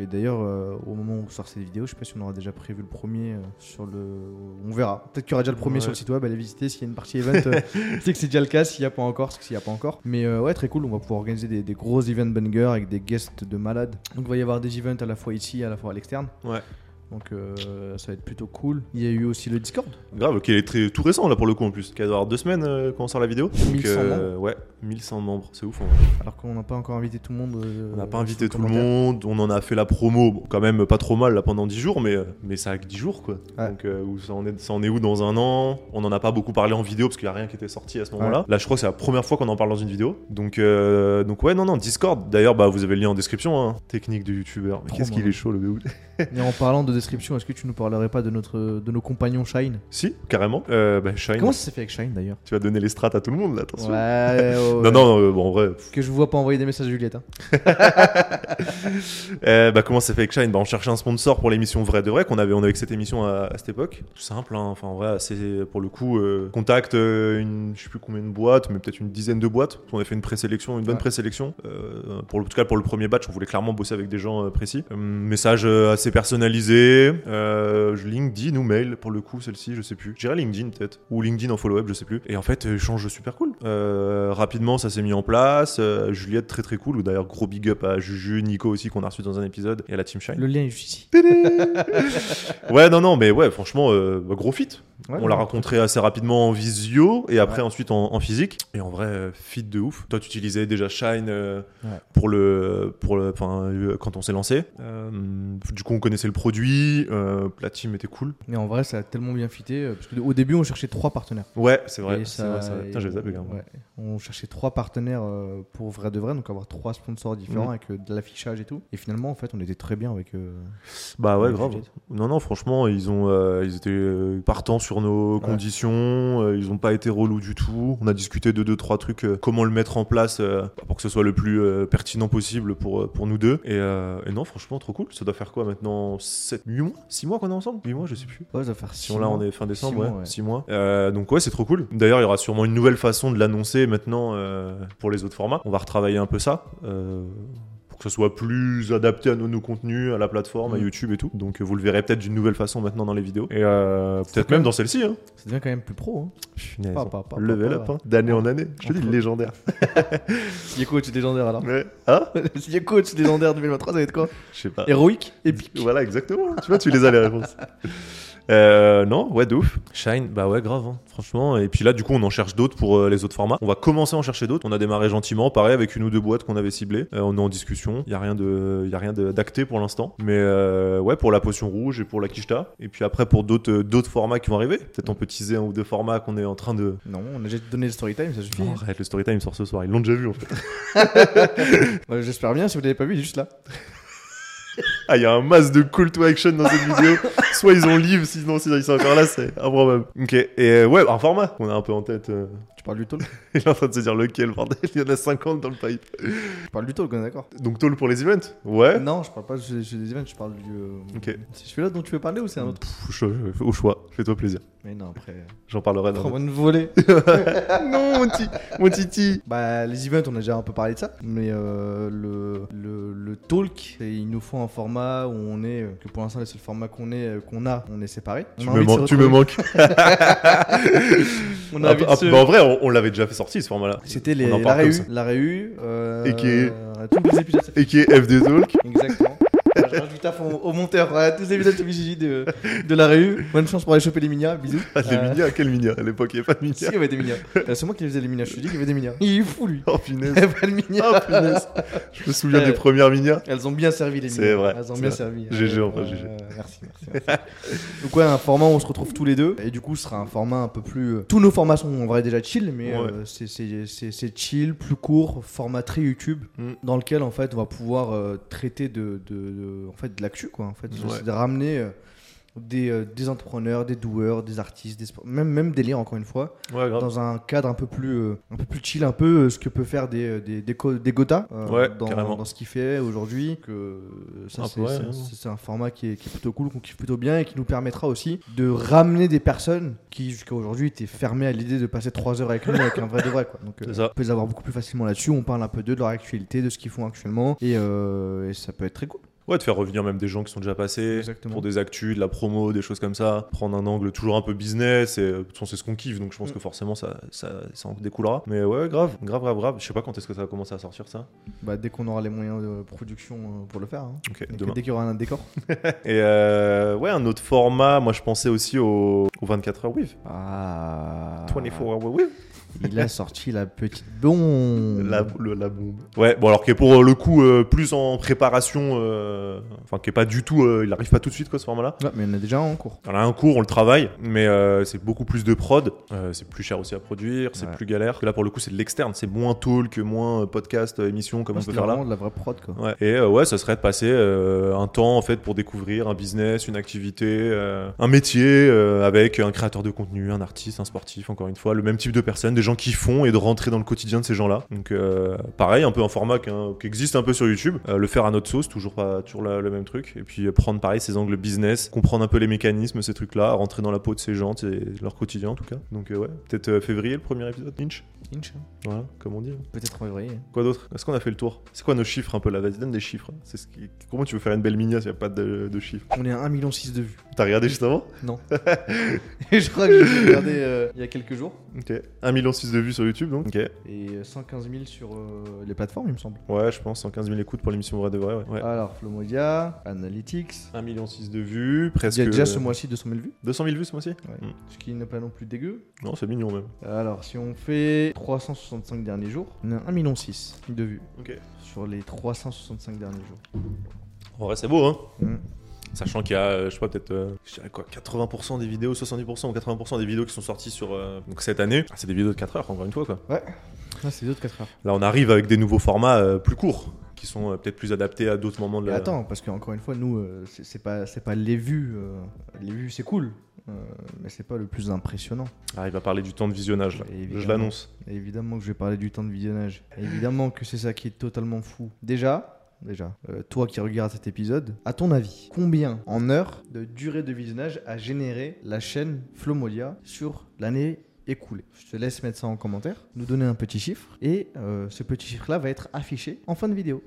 et d'ailleurs, euh, au moment où on sort cette vidéo, je sais pas si on aura déjà prévu le premier euh, sur le. On verra. Peut-être qu'il y aura déjà le premier Ouais. sur le site web. Allez visiter s'il y a une partie event. euh, c'est que c'est déjà le cas. S'il n'y a pas encore, c'est que s'il n'y a pas encore. Mais ouais, très cool. On va pouvoir organiser des, des gros events bangers avec des guests de malades. Donc il va y avoir des events à la fois ici, à la fois à l'externe. Ouais. Donc euh, ça va être plutôt cool. Il y a eu aussi le Discord. Grave, qui est très, tout récent là pour le coup en plus, qui va avoir deux semaines euh, quand on sort la vidéo. Donc, 1100 euh, ouais, 1100 membres, c'est ouf. vrai. Alors qu'on n'a pas encore invité tout le monde. euh, On n'a pas invité tout le monde, on en a fait la promo, bon, quand même pas trop mal là pendant 10 jours, mais, mais ça a que 10 jours quoi. Ouais. Donc où ça, en est, ça en est où dans un an? On en a pas beaucoup parlé en vidéo parce qu'il n'y a rien qui était sorti à ce moment-là. Là je crois que c'est la première fois qu'on en parle dans une vidéo. Donc, donc ouais, non, non, Discord. D'ailleurs, bah, vous avez le lien en description, hein. technique de youtubeur. Mais qu'est-ce qu'il est chaud le. Et en parlant de description, est-ce que tu nous parlerais pas de, notre, de nos compagnons Shine? Si, carrément. Euh, bah, Shine, Comment ça s'est fait avec Shine d'ailleurs? Tu vas donner les strats à tout le monde là, attention. Ouais, ouais, ouais. Non, non, euh, bon, en vrai, Que je vous vois pas envoyer des messages à Juliette. hein. Euh, bah, comment ça fait avec Shine? Bah, On cherchait un sponsor pour l'émission Vrai de Vrai qu'on avait, on avait cette émission à, à cette époque. Tout simple, hein. enfin en vrai, c'est pour le coup, euh, contact euh, une, je sais plus combien de boîtes, mais peut-être une dizaine de boîtes. On a fait une présélection, une bonne Ouais. présélection. Euh, pour le, en tout cas, pour le premier batch, on voulait clairement bosser avec des gens euh, précis. Message euh, assez personnalisé, euh, LinkedIn ou mail pour le coup, celle-ci, je sais plus. Je dirais LinkedIn peut-être, ou LinkedIn en follow-up, je sais plus. Et en fait, échange super cool. Euh, rapidement, ça s'est mis en place. Euh, Juliette, très très cool. Ou d'ailleurs, gros big up à Juju, Nico aussi, qu'on a reçu dans un épisode, et à la Team Shine. Le lien est juste ici. Ouais, non, non, mais ouais, franchement, euh, bah, gros fit. Ouais, on l'a rencontré assez rapidement en visio et après ensuite en, en physique. Et en vrai, euh, fit de ouf. Toi, tu utilisais déjà Shine euh, Ouais. pour le, pour le, enfin, euh, quand on s'est lancé. Euh, du coup, on connaissait le produit. Euh, la team était cool. Mais en vrai, ça a tellement bien fité. euh, Parce qu'au début, on cherchait trois partenaires. Ouais, c'est vrai. Ça-. Putain, ouais. On cherchait trois partenaires euh, pour vrai de vrai, donc avoir trois sponsors différents Mhm. avec de l'affichage et tout. Et finalement, en fait, on était très bien avec. Bah ouais, avec grave. Non, non, franchement, ils ont, ils étaient partants sur nos conditions. ils ont pas été relous du tout. On a discuté de deux, trois trucs, comment le mettre en place euh, pour que ce soit le plus pertinent possible pour, pour nous deux. Et, et non, franchement, trop cool. Ça doit faire quoi maintenant 7, 8 mois 6 mois qu'on est ensemble 8 mois, je sais plus. Ouais, ça va faire Si six on là, mois. on est fin décembre, Six ouais, mois, ouais. 6 mois. Euh, donc ouais, c'est trop cool. D'ailleurs, il y aura sûrement une nouvelle façon de l'annoncer maintenant euh, pour les autres formats. On va retravailler un peu ça. euh, pour que ce soit plus adapté à nos, nos contenus, à la plateforme, à Mm. YouTube et tout. Donc euh, vous le verrez peut-être d'une nouvelle façon maintenant dans les vidéos. Et euh, peut-être même dans celle-ci. Hein. Ça devient quand même plus pro. Hein. Punaise. Pas, pas, pas, Level up, hein. d'année en année. Je te dis, légendaire. Y a coach légendaire alors. Ouais. Hein a coach légendaire 2023, ça va être quoi Je sais pas. Héroïque Épique Voilà, exactement. tu vois, tu les as les réponses. Euh, non, ouais, de ouf. Shine, bah ouais, grave, hein, franchement. Et puis là, du coup, on en cherche d'autres pour euh, les autres formats. On va commencer à en chercher d'autres. On a démarré gentiment, pareil, avec une ou deux boîtes qu'on avait ciblées. Euh, on est en discussion. Il y a rien de, y a rien de- d'acté pour l'instant. Mais euh, ouais, pour la potion rouge et pour la quicheta. Et puis après, pour d'autres, euh, d'autres formats qui vont arriver. Peut-être on peut teaser un ou deux formats qu'on est en train de. Non, on a déjà donné le story time, ça suffit. Arrête, le story time sort ce soir. Ils l'ont déjà vu en fait. J'espère bien, si vous l'avez pas vu, il est juste là. Ah, il y a un masse de call to action dans cette vidéo. Soit ils ont livre, sinon s'ils sont encore là, c'est improbable. Ok, et euh, ouais, un format qu'on a un peu en tête. euh, Tu parles du talk Il est en train de se dire lequel, bordel. Il y en a 50 dans le pipe. Tu parles du talk, on est d'accord Donc, toll pour les events Ouais. Non, je parle pas des events, je parle du. euh, Ok. C'est celui-là dont tu veux parler ou c'est un autre Pff, au choix, fais-toi plaisir. Mais non, après. J'en parlerai dans une volée. Non, mon, ti- mon titi. Bah, les events, on a déjà un peu parlé de ça. Mais euh, le, le, le talk, c'est- il nous faut un format où on est. euh, Que pour l'instant, le seul format qu'on est, euh, qu'on a, on est séparés. Tu On me, man- tu me manques. On a Ah, ah, se- bah, en vrai, on, on l'avait déjà fait sortir ce format-là. C'était les, la réu. La réu. Euh, Et qui est- euh, tous les épisodes. ça fait- Et qui est FD Talk. Exactement. Je rajoute à fond au monteur. Voilà, tous les épisodes de, de, de la réu. Bonne chance pour aller choper les minia. Bisous. Ah, les Euh, minia, quel minia À l'époque, il n'y avait pas de Si, minia. il y avait des minia. Euh, C'est moi qui faisais les minia. Je te dis qu'il y avait des minia. Il est fou, lui. Oh, Il punaise. n'y avait pas de minia. Oh, punaise. Je me souviens Euh, des premières minia. Elles ont bien servi les C'est minas. vrai, Elles ont c'est bien vrai. servi. GG, Euh, enfin, euh, GG. Merci, merci, merci. Donc ouais, un format où on se retrouve tous les deux. Et du coup, ce sera un format un peu plus... euh, Tous nos formats sont en vrai déjà chill, mais Ouais. euh, c'est- c'est c'est- c'est chill, plus court, format très YouTube, Mm. dans lequel en fait on va pouvoir euh, traiter de, de, de- en fait, de l'actu, quoi. En fait, Ouais. de ramener... euh, des, euh, des entrepreneurs, des doueurs, des artistes, des même, même des liens encore une fois, Ouais, dans un cadre un peu plus, euh, un peu plus chill, un peu ce que peut faire des, des, des, des Gotha Ouais, dans, dans ce qu'il fait aujourd'hui. Que ça, Un c'est un format qui est, qui est plutôt cool, qu'on kiffe plutôt bien et qui nous permettra aussi de ramener des personnes qui jusqu'à aujourd'hui étaient fermées à l'idée de passer 3 heures avec nous avec un vrai de vrai. Quoi. Donc, on peut les avoir beaucoup plus facilement là-dessus. On parle un peu d'eux, de leur actualité, de ce qu'ils font actuellement et, et ça peut être très cool. Ouais, de faire revenir même des gens qui sont déjà passés Exactement. pour des actus, de la promo, des choses comme ça. Prendre un angle toujours un peu business. Et de toute façon, c'est ce qu'on kiffe, donc je pense Mm. que forcément ça, ça, ça en découlera. Mais ouais, grave, grave, grave, grave. Je sais pas quand est-ce que ça va commencer à sortir ça. Bah, dès qu'on aura les moyens de production euh, pour le faire. hein. Demain. dès qu'il y aura un décor. Et euh, ouais, un autre format, moi je pensais aussi au, au 24 heures with. Ah. 24 hours with. Il a sorti la petite bombe. La, le- la bombe. Ouais, bon alors qui est pour euh, le coup euh, plus en préparation, euh, enfin qui est pas du tout, euh, il arrive pas tout de suite quoi ce format-là. Ouais, mais il y en a déjà un en cours. On a un cours, on le travaille, mais c'est beaucoup plus de prod, c'est plus cher aussi à produire, c'est Ouais. plus galère. Là pour le coup c'est de l'externe, c'est moins talk, moins podcast, émission comme Ouais, on peut c'est faire là. vraiment de la vraie prod quoi. Ouais. Et ouais, ça serait de passer un temps en fait pour découvrir un business, une activité, un métier avec un créateur de contenu, un artiste, un sportif, encore une fois, le même type de personnes, des gens qui font et de rentrer dans le quotidien de ces gens-là. Donc euh, pareil, un peu un format qui existe un peu sur YouTube, euh, le faire à notre sauce, toujours pas toujours la- le même truc, et puis euh, prendre pareil ces angles business, comprendre un peu les mécanismes, ces trucs-là, rentrer dans la peau de ces gens, c'est leur quotidien en tout cas. Donc ouais, peut-être février le premier épisode, Inch. Inch. Voilà, comme on dit. Peut-être en février. Quoi d'autre? Est-ce qu'on a fait le tour? C'est quoi nos chiffres un peu là? Vas-y, donne des chiffres. C'est ce qui... Comment tu veux faire une belle minia s'il n'y a pas de, de chiffres? On est à 1,6 million de vues. T'as regardé juste avant Non. Et je crois que j'ai regardé il y a quelques jours. Ok. 1,6 million de vues sur YouTube donc. Ok. Et euh, 115 000 sur euh, les plateformes, il me semble. Ouais, je pense 115 000 écoutes pour l'émission Vrai de Vrai. Ouais. ouais. Alors, Flomodia, Analytics. 1,6 million de vues, Il presque. y a déjà ce mois-ci 200 000 vues. 200 000 vues ce mois-ci Ouais. Mm. Ce qui n'est pas non plus dégueu. Non, c'est mignon même. Alors, si on fait 365 derniers jours, on a 1,6 million de vues Ok. sur les 365 derniers jours. En vrai, c'est beau, hein Mm. Sachant qu'il y a, euh, je sais pas, peut-être, euh, je dirais quoi, 80% des vidéos, 70% ou 80% des vidéos qui sont sorties sur euh, donc cette année. Ah, c'est des vidéos de 4 heures, encore une fois, quoi. Ah, c'est d'autres 4 heures. Là, on arrive avec des nouveaux formats euh, plus courts, qui sont euh, peut-être plus adaptés à d'autres moments de Mais la. attends, parce qu'encore une fois, nous, euh, c'est c'est pas, c'est pas les vues. euh, les vues, c'est cool. euh, mais c'est pas le plus impressionnant. Ah, il va parler du temps de visionnage, là. Je l'annonce. Évidemment que je vais parler du temps de visionnage. Évidemment que c'est ça qui est totalement fou. Déjà, déjà, euh, toi qui regardes cet épisode, à ton avis, combien en heures de durée de visionnage a généré la chaîne Flomolia sur l'année écoulée? Je te laisse mettre ça en commentaire, nous donner un petit chiffre, et euh, ce petit chiffre-là va être affiché en fin de vidéo.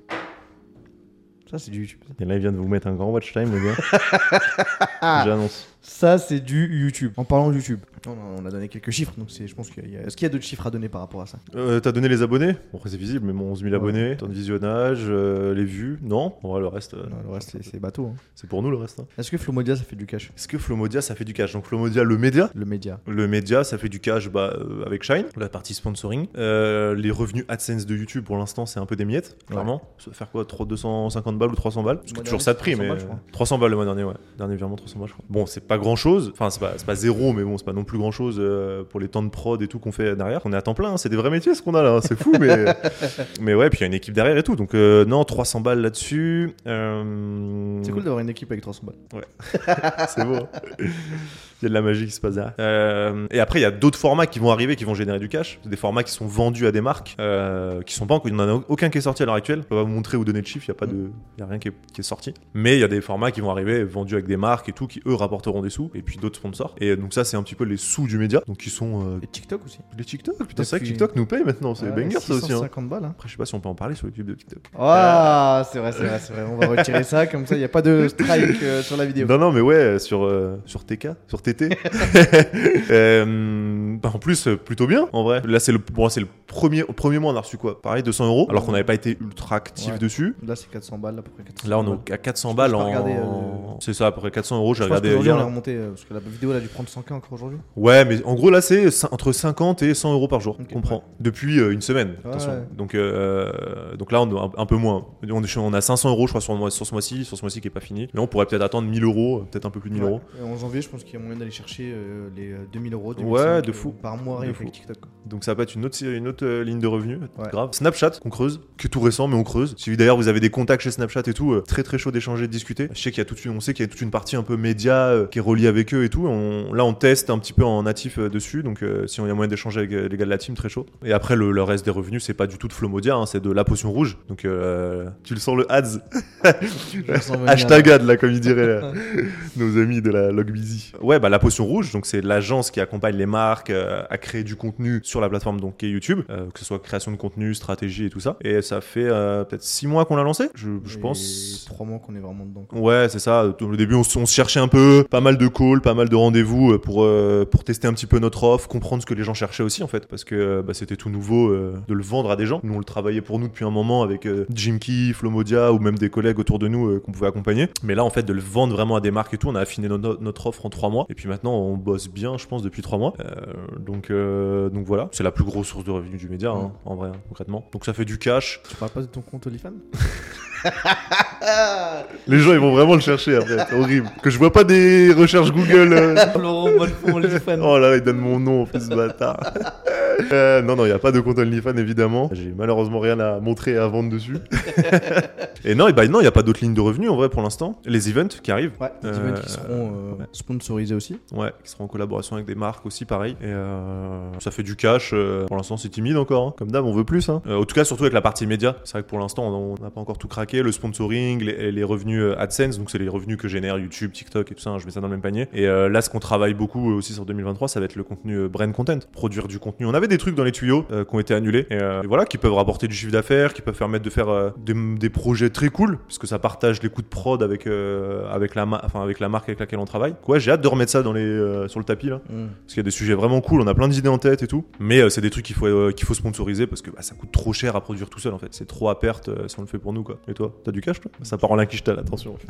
Ça, c'est du YouTube. Et là, il vient de vous mettre un grand watch time, le gars. J'annonce. Ça, c'est du YouTube. En parlant de YouTube, on a, on a donné quelques chiffres, donc je pense qu'il y a. Est-ce qu'il y a d'autres chiffres à donner par rapport à ça? Euh, T'as donné les abonnés? Bon, après, c'est visible, mais bon, 11 000 abonnés, temps de visionnage, euh, les vues. Non, en vrai, le reste, euh, Non, Le reste, c'est, bateau. hein. c'est pour nous le reste. hein. Est-ce que Flomodia, ça fait du cash? Est-ce que Flomodia, ça fait du cash? Donc, Flomodia, le média? Le média. Le média, ça fait du cash bah, euh, avec Shine, la partie sponsoring. Les revenus AdSense de YouTube, pour l'instant, c'est un peu des miettes, clairement. Ça va faire quoi? Trop 250 balles ou 300 balles? Parce que toujours ça de prix, 300 mais. balles, je crois. 300 balles le mois dernier, ouais. Dernier virement, 300 balles, je crois. Bon, c'est pas grand chose. Enfin, c'est pas, c'est pas zéro, mais bon, c'est pas non plus grand chose pour les temps de prod et tout qu'on fait derrière. On est à temps plein, hein. c'est des vrais métiers ce qu'on a là, hein. c'est fou, mais. mais ouais, puis il y a une équipe derrière et tout. Donc, euh, non, 300 balles là-dessus. Euh, C'est cool d'avoir une équipe avec 300 balles. c'est beau. Il y a de la magie qui se passe derrière. Euh, et après, il y a d'autres formats qui vont arriver, qui vont générer du cash. Des formats qui sont vendus à des marques, euh, qui sont pas encore. Il n'y en a aucun qui est sorti à l'heure actuelle. Je peux pas vous montrer ou donner de chiffres. Il y a pas de, il y a rien qui est, qui est sorti. Mais il y a des formats qui vont arriver, vendus avec des marques et tout, qui eux rapporteront des sous. Et puis d'autres sponsors. Et donc ça, c'est un petit peu les sous du média. Donc qui sont euh, Et TikTok aussi. les TikTok. Putain, c'est vrai que TikTok nous paye maintenant. C'est Ouais, banger ça aussi. Hein. 650 balles. Hein. Après, je sais pas si on peut en parler sur YouTube de TikTok. Ah, c'est vrai, c'est vrai, c'est vrai. On va retirer ça, comme ça, il n'y a pas de strike euh, sur la vidéo. Non, non, mais ouais, sur, euh, sur TK, sur Euh, bah, en plus, euh, plutôt bien, en vrai. Là, c'est le, bon, c'est le premier, au premier mois, on a reçu quoi? Pareil, 200 euros, alors qu'on n'avait pas été ultra actif Ouais. dessus. Là, c'est 400 balles, à peu près 400 Là, on est à 400 Je balles en. euh, C'est ça, à peu près 400 euros. J'ai regardé qu'aujourd'hui, hier. on a là. remonté, euh, parce que la vidéo, elle a dû prendre 100K encore aujourd'hui. Ouais, mais en gros, là, c'est entre 50 et 100 euros par jour. Ok, on prend. Depuis euh, une semaine. Ouais, attention. ouais. Donc, euh, donc là, on a un, un peu moins. On, est- on a 500 euros, je crois, sur, sur ce mois-ci, sur ce mois-ci qui est pas fini. Mais on pourrait peut-être attendre 1000 euros, peut-être un peu plus de 1000 euros. Ouais. Et en janvier, je pense qu'il y a moyen d'aller chercher euh, les euh, 2000 euros. Ouais, 2005, de euh, fou. Par mois, rien avec. TikTok. quoi. Donc ça va être une autre, une autre euh, ligne de revenus. Ouais. Grave. Snapchat, qu'on creuse, que tout récent, mais on creuse. Si d'ailleurs vous avez des contacts chez Snapchat et tout, euh, très très chaud d'échanger, de discuter. Je sais qu'il y a toute une, on sait qu'il y a toute une partie un peu média euh, qui est reliée avec eux et tout. On- là on teste un petit peu en natif euh, dessus, donc euh, si on y a moyen d'échanger avec euh, les gars de la team, très chaud. Et après le, le reste des revenus, c'est pas du tout de Flomodia, hein, c'est de la potion rouge. Donc euh, tu le sens le ads, hashtag là. ad là comme ils diraient là, nos amis de la Log Busy. Ouais bah la potion rouge, donc c'est l'agence qui accompagne les marques euh, à créer du contenu sur la plateforme donc qui est YouTube, euh, que ce soit création de contenu, stratégie et tout ça. Et ça fait euh, peut-être six mois qu'on l'a lancé, je, pense. trois mois qu'on est vraiment dedans. quoi. Ouais, c'est ça. Au début, on, se- on se cherchait un peu, pas mal de calls, pas mal de rendez-vous pour pour tester un petit peu notre offre, comprendre ce que les gens cherchaient aussi en fait, parce que bah, c'était tout nouveau de le vendre à des gens. Nous, on le travaillait pour nous depuis un moment avec Jim Key, Flomodia ou même des collègues autour de nous qu'on pouvait accompagner. Mais là, en fait, de le vendre vraiment à des marques et tout, on a affiné notre, notre offre en trois mois. Et puis maintenant, on bosse bien, je pense, depuis trois mois. Euh, donc euh, donc voilà, c'est la plus grosse source de revenus du média, hein, en vrai, hein, concrètement. Donc ça fait du cash. Tu parles pas de ton compte OnlyFans? Les gens, ils vont vraiment le chercher après, c'est horrible. Que je vois pas des recherches Google. euh, Laurent OnlyFans. Oh là là, il donne mon nom en plus, ce bâtard. Euh, non, non, il n'y a pas de compte OnlyFans évidemment. J'ai malheureusement rien à montrer et à vendre dessus. et non, et bah, non, il n'y a pas d'autres lignes de revenus en vrai pour l'instant. Les events qui arrivent, Ouais, des Euh, events qui seront euh, ouais. sponsorisés aussi. ouais, qui seront en collaboration avec des marques aussi, pareil. Et euh, ça fait du cash. euh, pour l'instant, c'est timide encore. hein. Comme d'hab, on veut plus. Hein. Euh, en tout cas, surtout avec la partie média. C'est vrai que pour l'instant, on on n'a pas encore tout craqué. Le sponsoring, les, les revenus euh, AdSense, donc c'est les revenus que génère YouTube, TikTok et tout ça. hein, je mets ça dans le même panier. Et euh, là, ce qu'on travaille beaucoup euh, aussi sur 2023, ça va être le contenu brand content, produire du contenu. On avait des trucs dans les tuyaux euh, qui ont été annulés. Et, euh, et voilà, qui peuvent rapporter du chiffre d'affaires, qui peuvent permettre de faire des, des projets très cool, puisque ça partage les coûts de prod avec avec la enfin avec la marque avec laquelle on travaille. Ouais, j'ai hâte de remettre ça dans les sur le tapis là. Mm. Parce qu'il y a des sujets vraiment cool, on a plein d'idées en tête et tout. Mais c'est des trucs qu'il faut, qu'il faut sponsoriser parce que bah, ça coûte trop cher à produire tout seul en fait. C'est trop à perte si on le fait pour nous quoi. Et toi, t'as du cash toi Ça part en linkichtal, attention.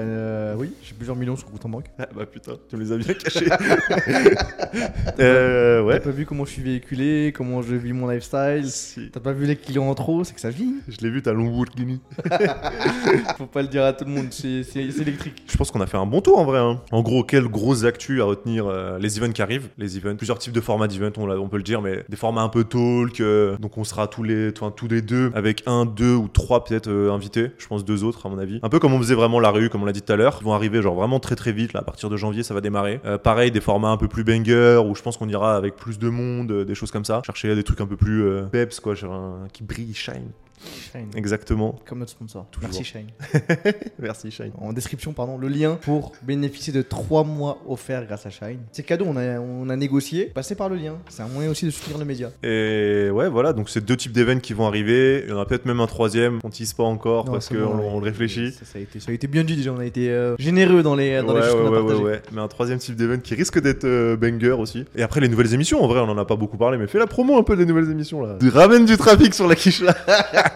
Euh, oui, j'ai plusieurs millions sur compte en banque. Ah bah putain, tu me les as bien cachés. euh, T'as ouais. pas vu comment je suis véhiculé, comment je vis mon lifestyle. Si. T'as pas vu les clients en trop, c'est que ça vit. Je l'ai vu, t'as Lamborghini. Faut pas le dire à tout le monde, c'est électrique. Je pense qu'on a fait un bon tour en vrai. hein. En gros, quelles grosses actus à retenir euh, Les events qui arrivent. Les events, plusieurs types de formats d'events, on, peut le dire, mais des formats un peu talk. euh, donc on sera tous les, tous les deux avec un, deux ou trois peut-être euh, invités. Je pense deux autres à mon avis. Un peu comme on faisait vraiment la rue, comme on l'a dit tout à l'heure. Ils vont arriver genre vraiment très très vite. Là, à partir de janvier, ça va démarrer. Euh, pareil, des formats un peu plus banger où je pense qu'on ira avec plus de monde, euh, des choses comme ça. Chercher des trucs un peu plus euh, peps quoi, genre qui brille, shine. Shine. Exactement. Comme notre sponsor. Toujours. Merci Shine. Merci Shine. En description, pardon, le lien pour bénéficier de 3 mois offerts grâce à Shine. C'est cadeau, on a, on a négocié. Passez par le lien. C'est un moyen aussi de soutenir le média. Et ouais, voilà, donc c'est deux types d'événements qui vont arriver. Il y en a peut-être même un troisième, on tease pas encore Non, parce qu'on bon, on ouais. le réfléchit. Ça, ça a été, ça a été bien dit déjà. On a été euh, généreux dans les, dans ouais, les choses ouais, qu'on a ouais, partagées. ouais, ouais. Mais un troisième type d'événement qui risque d'être euh, banger aussi. Et après, les nouvelles émissions, en vrai, on en a pas beaucoup parlé, mais fais la promo un peu des nouvelles émissions là. Tu ramènes du trafic sur la quiche là.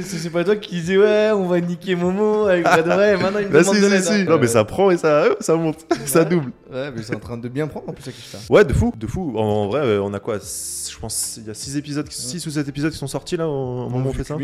C'est- pas toi qui disais ouais, on va niquer Momo avec Brad Ray, et maintenant il me Bah, demande si, de si, l'aide. si. hein. Non, mais ça prend et ça, ça monte, ça double. Ouais, mais c'est en train de bien prendre en plus ça Kishta. Ouais, de fou, de fou. En, en vrai, euh, on a quoi Je pense il y a 6 épisodes, 6 ou 7 épisodes qui sont sortis là au moment où on fait ça.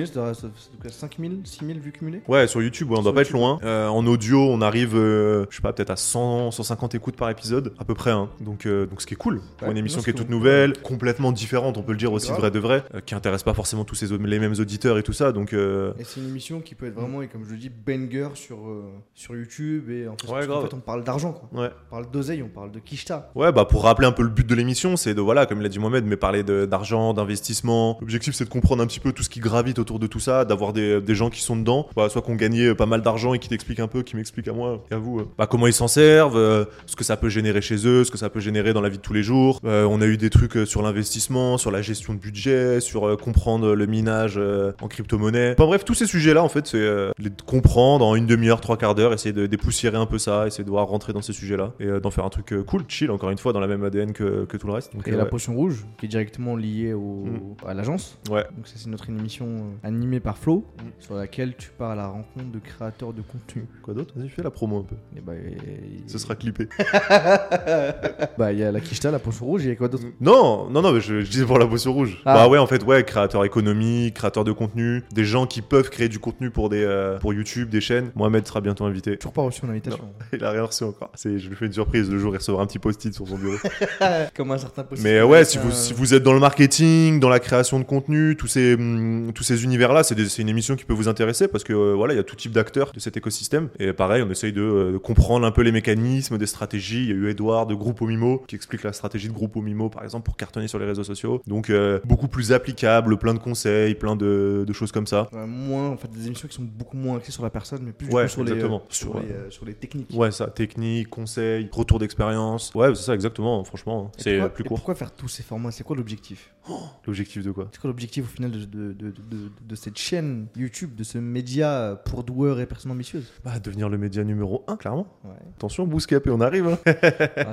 5000, 6000 vues cumulées Ouais, sur YouTube, ouais, on doit pas être loin. Euh, en audio, on arrive, euh, je sais pas, peut-être à 100, 150 écoutes par épisode, à peu près. Hein. Donc, euh, donc, ce qui est cool. Pour Ouais, une émission non, qui est toute nouvelle, complètement différente, on peut le dire aussi, vrai de vrai, qui intéresse pas forcément tous ces, les mêmes auditeurs et tout ça. Donc, euh, Et c'est une émission qui peut être vraiment, et comme je le dis, banger sur, euh, sur YouTube. Et en fait, Ouais, grave. fait, on parle d'argent quoi. ouais. On parle d'oseille, on parle de Kishta. Ouais, bah pour rappeler un peu le but de l'émission, c'est de, voilà, comme l'a dit Mohamed, mais parler d'argent, d'investissement. L'objectif, c'est de comprendre un petit peu tout ce qui gravite autour de tout ça, d'avoir des, des gens qui sont dedans, Bah, soit qu'on gagnait pas mal d'argent et qui t'expliquent un peu, qui m'expliquent à moi et à vous, euh, bah, comment ils s'en servent, euh, ce que ça peut générer chez eux, ce que ça peut générer dans la vie de tous les jours. Euh, on a eu des trucs euh, sur l'investissement, sur la gestion de budget, sur euh, comprendre le minage euh, en crypto-monnaie. Enfin bref, tous ces sujets-là, en fait, c'est euh, les comprendre en une demi-heure, trois quarts d'heure, essayer de dépoussiérer un peu ça, essayer de voir rentrer dans ces sujets-là et euh, d'en faire un truc euh, cool, chill, encore une fois, dans la même ADN que, que tout le reste. Donc, Et euh, la ouais. potion rouge, qui est directement liée au, Mm. à l'agence. Ouais. Donc ça c'est notre émission euh, animée par Flo, Mm. sur laquelle tu pars à la rencontre de créateurs de contenu. Quoi d'autre? Vas-y, fais la promo un peu. Et bah, et- Ce sera clippé. bah il y a la Kishta, la potion rouge, il y a quoi d'autre? Non, non, non, mais je, je disais pour la potion rouge. Ah. Bah ouais, en fait, ouais, créateur économique, créateur de contenu, des gens qui peuvent créer du contenu pour des euh, pour YouTube, des chaînes. Mohamed sera bientôt invité. Toujours pas reçu mon invitation. Il a rien reçu encore. C'est, je lui fais une surprise. Le jour, il recevra un petit post-it sur son bureau. Comme un certain post Mais euh, ouais, si vous, si vous êtes dans le marketing, dans la création de contenu, tous ces, hum, tous ces univers-là, c'est, des- c'est une émission qui peut vous intéresser parce que euh, voilà, il y a tout type d'acteurs de cet écosystème. Et pareil, on essaye de, euh, de comprendre un peu les mécanismes, des stratégies. Il y a eu Edouard de Groupe Mimo qui explique la stratégie de Groupe Mimo, par exemple, pour cartonner sur les réseaux sociaux. Donc euh, beaucoup plus applicable, plein de conseils, plein de, de choses comme ça. Ouais, moins, en fait, des émissions qui sont beaucoup moins axées sur la personne, mais plus Ouais, sur, les, exactement. euh, sur, les, euh, sur les techniques. Ouais, ça, technique, conseils, retour d'expérience. Ouais, c'est ça, exactement. Franchement, c'est pourquoi- plus et court. pourquoi faire tous ces formats? C'est quoi l'objectif? L'objectif de quoi? C'est quoi l'objectif au final de, de, de, cette chaîne YouTube, de ce média pour doueurs et personnes ambitieuses? Bah, devenir le média numéro 1, clairement. Attention, Bouscap, et on arrive. Hein. Ah,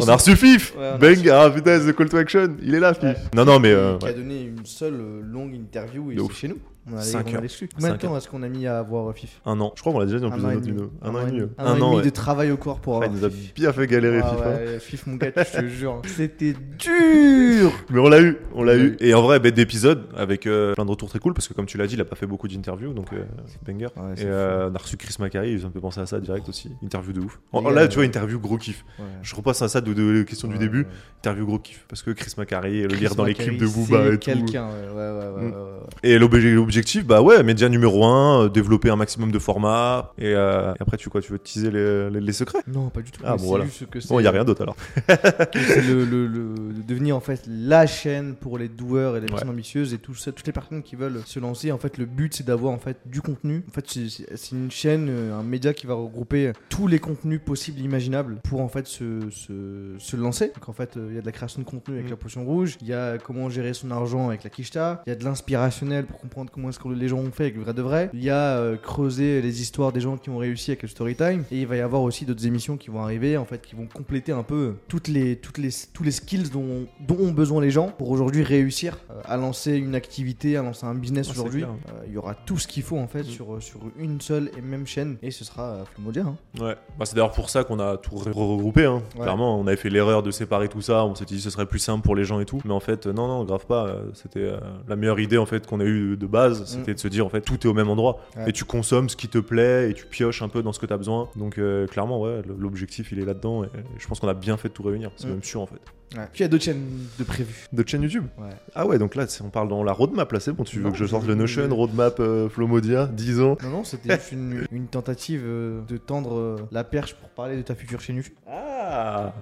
on a reçu FIF Bang Ah putain, The Call to Action Il est là, FIF. Non, non, mais. euh, qui a donné une seule euh, longue interview et chez nous. On a, Cinq on a heures. l'exclu. Combien de Cinq temps heures. est-ce qu'on a mis à avoir FIF Un an. Je crois qu'on l'a déjà dit en Un plus vidéo. Un an et demi. Un an et demi ouais. de travail au corps pour Ah, avoir il nous a bien fait galérer, Ah FIF. ouais, FIF, mon gars, je te jure. C'était dur Mais on l'a eu, on l'a l'a eu. Et en vrai, bête d'épisode avec euh, plein de retours très cool parce que, comme tu l'as dit, il a pas fait beaucoup d'interviews donc euh, banger. Ouais, Et euh, on a reçu Chris Macari, ça me fait penser à ça direct aussi. Interview de ouf. Les Oh, là, tu vois, euh, interview gros kiff. Je repasse à ça de, de, questions du début. Interview gros kiff. Parce que Chris Macari, le lire dans les clips de Booba et tout. quelqu'un, ouais, ouais, ouais, ouais, Mm. Et l'obje- l'objectif, bah ouais, média numéro 1, développer un maximum de formats. Et, euh, et après, tu quoi Tu veux teaser les, les- les secrets? Non, pas du tout. Ah, bon, voilà. juste que c'est Bon, il y a rien d'autre alors. que c'est le, le- le- de devenir en fait la chaîne pour les doueurs et les personnes ambitieuses et tout ça, toutes les personnes qui veulent se lancer. En fait, le but c'est d'avoir en fait du contenu. En fait, c'est- une chaîne, euh, un média qui va regrouper tous les contenus possibles, imaginables pour en fait se, se, se lancer. Donc en fait, euh, il y a de la création de contenu avec Mm. la potion rouge, il y a comment gérer son argent avec la Kishta, il y a de l'inspirationnel pour comprendre comment est-ce que les gens ont fait avec le vrai de vrai. Il y a euh, creuser les histoires des gens qui ont réussi avec le story time et il va y avoir aussi d'autres émissions qui vont arriver en fait qui vont compléter un peu toutes les toutes les tous les skills dont, dont ont besoin les gens pour aujourd'hui réussir euh, à lancer une activité, à lancer un business Ah, aujourd'hui. Euh, Il y aura tout ce qu'il faut en fait Mm. sur sur une seule et même chaîne et ce sera euh, Flomodia. hein. Ouais. Bah, c'est d'ailleurs pour ça qu'on a tout re- regroupé. Hein. Ouais. Clairement, on avait fait l'erreur de séparer tout ça. On s'était dit ce serait plus simple pour les gens et tout. Mais en fait, non, non, grave pas. C'était euh, la meilleure idée en fait qu'on a eu de base. C'était de se dire en fait tout est au même endroit. Mm. Ouais. Et tu consommes ce qui te plaît et tu pioches un peu dans ce que tu as besoin. Donc euh, clairement, ouais, l'objectif il est là-dedans. Et je pense qu'on a bien fait de tout réunir. C'est Mm. même sûr en fait. Ouais. Puis il y a d'autres chaînes de prévues. D'autres chaînes YouTube Ouais. Ah ouais, donc là on parle dans la roadmap là. C'est bon, tu veux Non, que je sorte le Notion, roadmap, euh, Flomodia, 10 ans. Non non, c'était juste une, une tentative euh, de tendre euh, la perche pour parler de ta future chaîne YouTube. Ah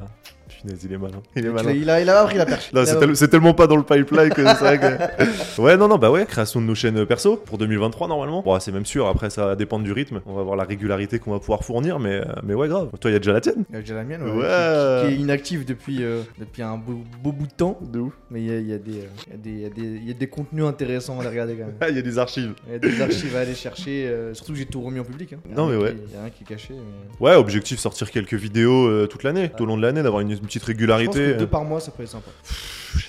Punaise, il est malin. Il est malin. Il a, il a appris la perche. Non, Il c'est, tel- c'est tellement pas dans le pipeline que c'est vrai que. Ouais, non, non, bah ouais, création de nos chaînes perso pour 2023 normalement. Bon, c'est même sûr, après ça va dépendre du rythme. On va voir la régularité qu'on va pouvoir fournir, mais, euh, mais ouais, grave. Toi, il y a déjà la tienne Il y a déjà la mienne, ouais, Ouais. Qui, qui est inactive depuis, euh, depuis un beau, beau bout de temps. De ouf. Mais il y a, il y a des, euh, il y a des- il y a des- il y a des contenus intéressants à aller regarder quand même. Ah, il y a des archives. Il y a des archives à aller chercher. euh, surtout que j'ai tout remis en public. hein. Non, mais ouais. Il y a rien qui est caché. mais- Ouais, objectif sortir quelques vidéos euh, toute l'année, tout au long de l'année, d'avoir une, une petite Je pense régularité. que euh, deux par mois, ça peut être sympa.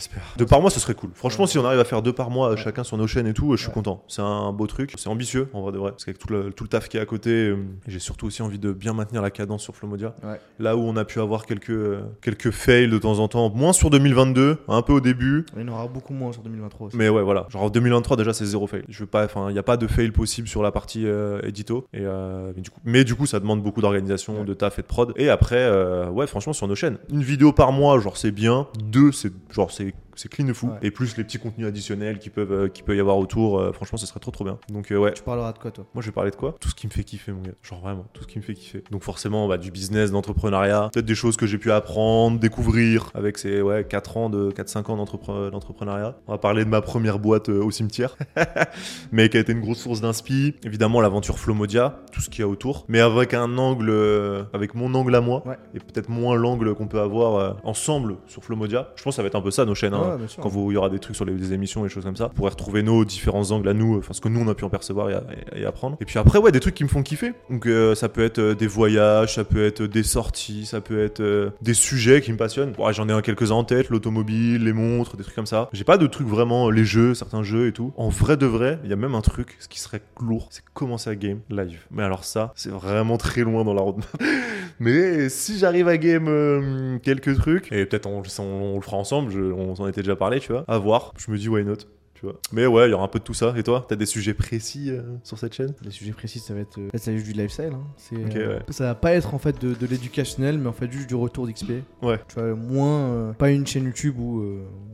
J'espère. Deux par mois, ce serait cool. Franchement, si on arrive à faire deux par mois, chacun sur nos chaînes et tout, je suis content. C'est un beau truc. C'est ambitieux, en vrai de vrai. Parce qu'avec tout le, tout le taf qui est à côté, euh, j'ai surtout aussi envie de bien maintenir la cadence sur Flomodia. Ouais. Là où on a pu avoir quelques, euh, quelques fails de temps en temps, moins sur 2022, un peu au début. Il y en aura beaucoup moins sur 2023 aussi. Mais ouais, voilà. Genre en 2023, déjà, c'est zéro fail. Je veux pas, enfin, il n'y a pas de fail possible sur la partie euh, édito. Et, euh, mais, du coup, mais du coup, ça demande beaucoup d'organisation, Ouais. de taf et de prod. Et après, euh, ouais, franchement, sur nos chaînes, une vidéo par mois, genre, c'est bien. Deux, c'est genre, c'est c'est clean de fou. Ouais. Et plus les petits contenus additionnels qui peuvent, euh, qui peut y avoir autour, euh, franchement, ce serait trop trop bien. Donc, euh, ouais. Tu parleras de quoi, toi? Moi, je vais parler de quoi? Tout ce qui me fait kiffer, mon gars. Genre vraiment, tout ce qui me fait kiffer. Donc, forcément, bah, du business, d'entrepreneuriat, peut-être des choses que j'ai pu apprendre, découvrir avec ces ouais, 4 ans, de 4-5 ans d'entrepre- d'entrepreneuriat. On va parler de ma première boîte au cimetière, mais qui a été une grosse source d'inspi. Évidemment, l'aventure Flomodia, tout ce qu'il y a autour, mais avec un angle, avec mon angle à moi, Ouais. et peut-être moins l'angle qu'on peut avoir ensemble sur Flomodia. Je pense que ça va être un peu ça, nos chaînes. hein Ouais, sûr. quand vous- il y aura des trucs sur les des émissions et des choses comme ça, vous pourrez retrouver nos différents angles à nous, enfin ce que nous on a pu en percevoir et, et- et apprendre. Et puis après, ouais, des trucs qui me font kiffer. Donc euh, ça peut être euh, des voyages, ça peut être des sorties, ça peut être euh, des sujets qui me passionnent. Ouais, J'en ai un quelques-uns en tête, l'automobile, les montres, des trucs comme ça. J'ai pas de trucs vraiment, les jeux, certains jeux et tout. En vrai de vrai, il y a même un truc, ce qui serait lourd, c'est commencer à game live. Mais alors ça, c'est vraiment très loin dans la roadmap. Mais si j'arrive à game euh, quelques trucs, et peut-être on, on- on le fera ensemble, je- on s'en était déjà parlé, tu vois, à voir, je me dis why not? Tu vois. Mais ouais, il y aura un peu de tout ça. Et toi, t'as des sujets précis euh, sur cette chaîne? Les sujets précis, ça va être. euh, ça va être du lifestyle. Hein. C'est, euh, ouais. Ça va pas être en fait de, de l'éducationnel, mais en fait juste du retour d'XP. Ouais. Tu vois, moins. pas une chaîne YouTube où,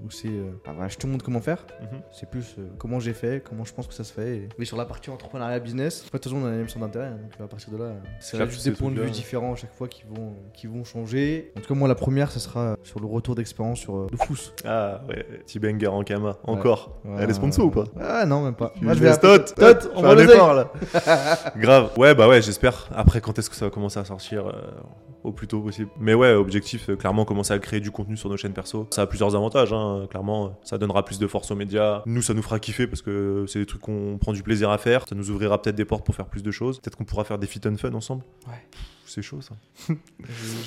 où c'est. euh, ah, voilà, je te montre comment faire. Mhm. C'est plus comment j'ai fait, comment je pense que ça se fait. et- Mais sur la partie entrepreneuriat business, en fait, de toute façon, on a la même centre d'intérêt. hein, donc à partir de là, c'est juste des points de vue différents à chaque fois qui vont, qui vont changer. En tout cas, moi, la première, ce sera sur le retour d'expérience sur le Fous. Ah ouais, Tibenga en Kama, encore. Ouais. Elle est sponsor ou pas? Ah non, même pas. Moi, je me vais appeler- Tot, Tot, on va là. Grave. Ouais, bah ouais, j'espère. Après, quand est-ce que ça va commencer à sortir euh, au plus tôt possible Mais ouais, objectif, euh, clairement, commencer à créer du contenu sur nos chaînes perso. Ça a plusieurs avantages, hein, clairement. Ça donnera plus de force aux médias. Nous, ça nous fera kiffer parce que c'est des trucs qu'on prend du plaisir à faire. Ça nous ouvrira peut-être des portes pour faire plus de choses. Peut-être qu'on pourra faire des fit and fun ensemble. Ouais. C'est chaud ça. Je-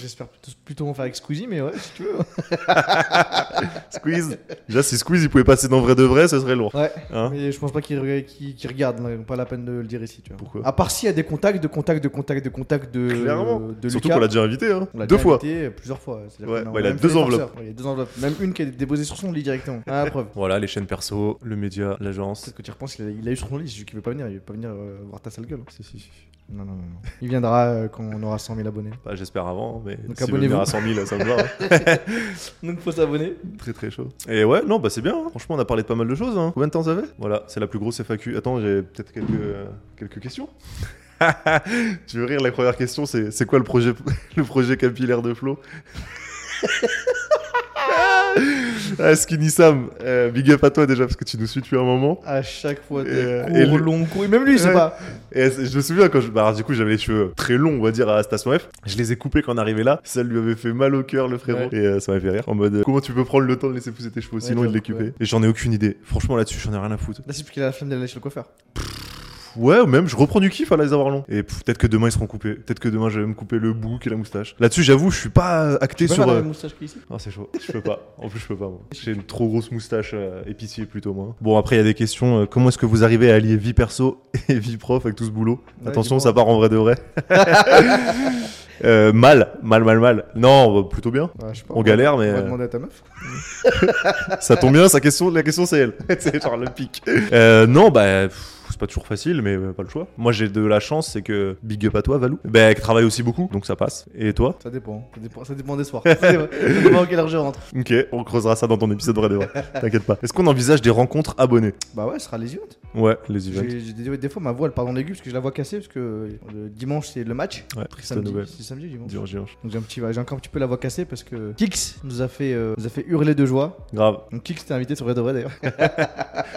J'espère plutôt, plutôt en faire avec Squeezie, mais ouais, si tu veux. Squeeze. Déjà, si Squeeze il pouvait passer dans vrai de vrai, ça serait lourd. Ouais. Hein mais je pense pas qu'il rega- qu'il- qu'il regarde, pas la peine de le dire ici, tu vois. Pourquoi À part s'il y a des contacts, de contacts, de contacts, de contacts de. Clairement. De Surtout Lucas. qu'on l'a déjà invité, hein. On l'a Deux déjà fois. invité, plusieurs fois. c'est-à-dire Ouais, qu'on il a même deux fait des enveloppes. farceurs. Ouais, il y a deux enveloppes. Même une qui est déposée sur son lit directement. Ah, la preuve. Voilà, les chaînes perso, le média, l'agence. Peut-être que tu y repenses, il a, il a eu sur son lit, c'est juste qu'il veut pas venir, il veut pas venir euh, voir ta sale gueule. Si, si, si. Non, non, non. Il viendra euh, quand on aura 100 000 abonnés. Bah, J'espère avant, mais Donc si venir à 100 000, ça me va. hein. Donc faut s'abonner. très très chaud. Et ouais, non, bah c'est bien. hein. Franchement, on a parlé de pas mal de choses. Hein. Combien de temps ça fait? Voilà, c'est la plus grosse FAQ. Attends, j'ai peut-être quelques, euh, quelques questions. tu veux rire La première question, c'est c'est quoi le projet, le projet capillaire de Flo? Ah, Skinny Sam, euh, big up à toi déjà parce que tu nous suis depuis un moment. À chaque fois, des euh, cours et longs, cours. Et même lui, sait Ouais. pas. Et je me souviens quand je. Bah, alors, du coup, j'avais les cheveux très longs, on va dire, à Station F. Je les ai coupés quand on arrivait là. Ça lui avait fait mal au cœur, le frérot. Ouais. Et euh, ça m'a fait rire. En mode, euh, comment tu peux prendre le temps de laisser pousser tes cheveux aussi Ouais, longs et de les ouais. Et j'en ai aucune idée. Franchement, là-dessus, j'en ai rien à foutre. Là, c'est parce qu'il a la flemme d'aller chez le coiffeur. Ouais, ou même, je reprends du kiff à les avoir longs. Et peut-être que demain, ils seront coupés. Peut-être que demain, je vais me couper le bouc et la moustache. Là-dessus, j'avoue, je suis pas euh, acté Tu peux sur. la euh, même moustache qu'ici Ah, c'est chaud. Je peux pas. En plus, je peux pas, moi. J'ai une trop grosse moustache euh, épicier plutôt, moi. Bon, après, il y a des questions. euh, comment est-ce que vous arrivez à allier vie perso et vie prof avec tout ce boulot? Ouais, Attention, ça part en vrai de vrai. Euh, mal, mal, mal, mal. Non, bah, plutôt bien. Ouais, je sais pas, On va- galère, mais, On va demander à ta meuf. Ça tombe bien, sa question, la question c'est elle. c'est genre le pic. Euh, non, bah, pff, c'est pas toujours facile, mais euh, pas le choix. Moi, j'ai de la chance, c'est que big up à toi, Valou. Ben, qui travaille aussi beaucoup, donc ça passe. Et toi? Ça dépend. Ça dépend, ça dépend des soirs. ça dépend à quelle heure je rentre. Ok, on creusera ça dans ton épisode vrai de vrai. T'inquiète pas. Est-ce qu'on envisage des rencontres abonnés Bah ouais, ce sera les events. Ouais, les events. J'ai- des, des fois, ma voix elle part dans l'aigu parce que je la vois cassée parce que euh, le dimanche c'est le match. Ouais, triste Samedi, nouvelle. c'est samedi dimanche. Dimanche, dimanche. Donc j'ai un petit, j'ai encore un petit peu la voix cassée parce que Kix nous a fait, euh, nous a fait hurler de joie. Grave. Donc Kix t'es invité sur Vrai de Vrai d'ailleurs.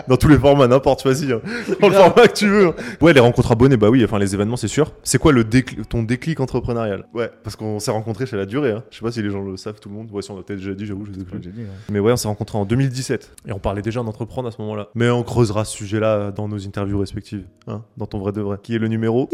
Dans tous les formats, n'importe, vas-y. hein. Le. Format que tu veux. hein. Ouais, les rencontres abonnés, bah oui, enfin les événements, c'est sûr. C'est quoi le décl- ton déclic entrepreneurial? Ouais, parce qu'on s'est rencontrés chez la durée. Hein. Je sais pas si les gens le savent, tout le monde. Ouais, si on l'a peut-être déjà dit, j'avoue, je sais plus. Mais ouais, on s'est rencontrés en 2017. Et on parlait déjà d'entreprendre à ce moment-là. Mais on creusera ce sujet-là dans nos interviews respectives. Hein, dans ton vrai de vrai. Qui est le numéro?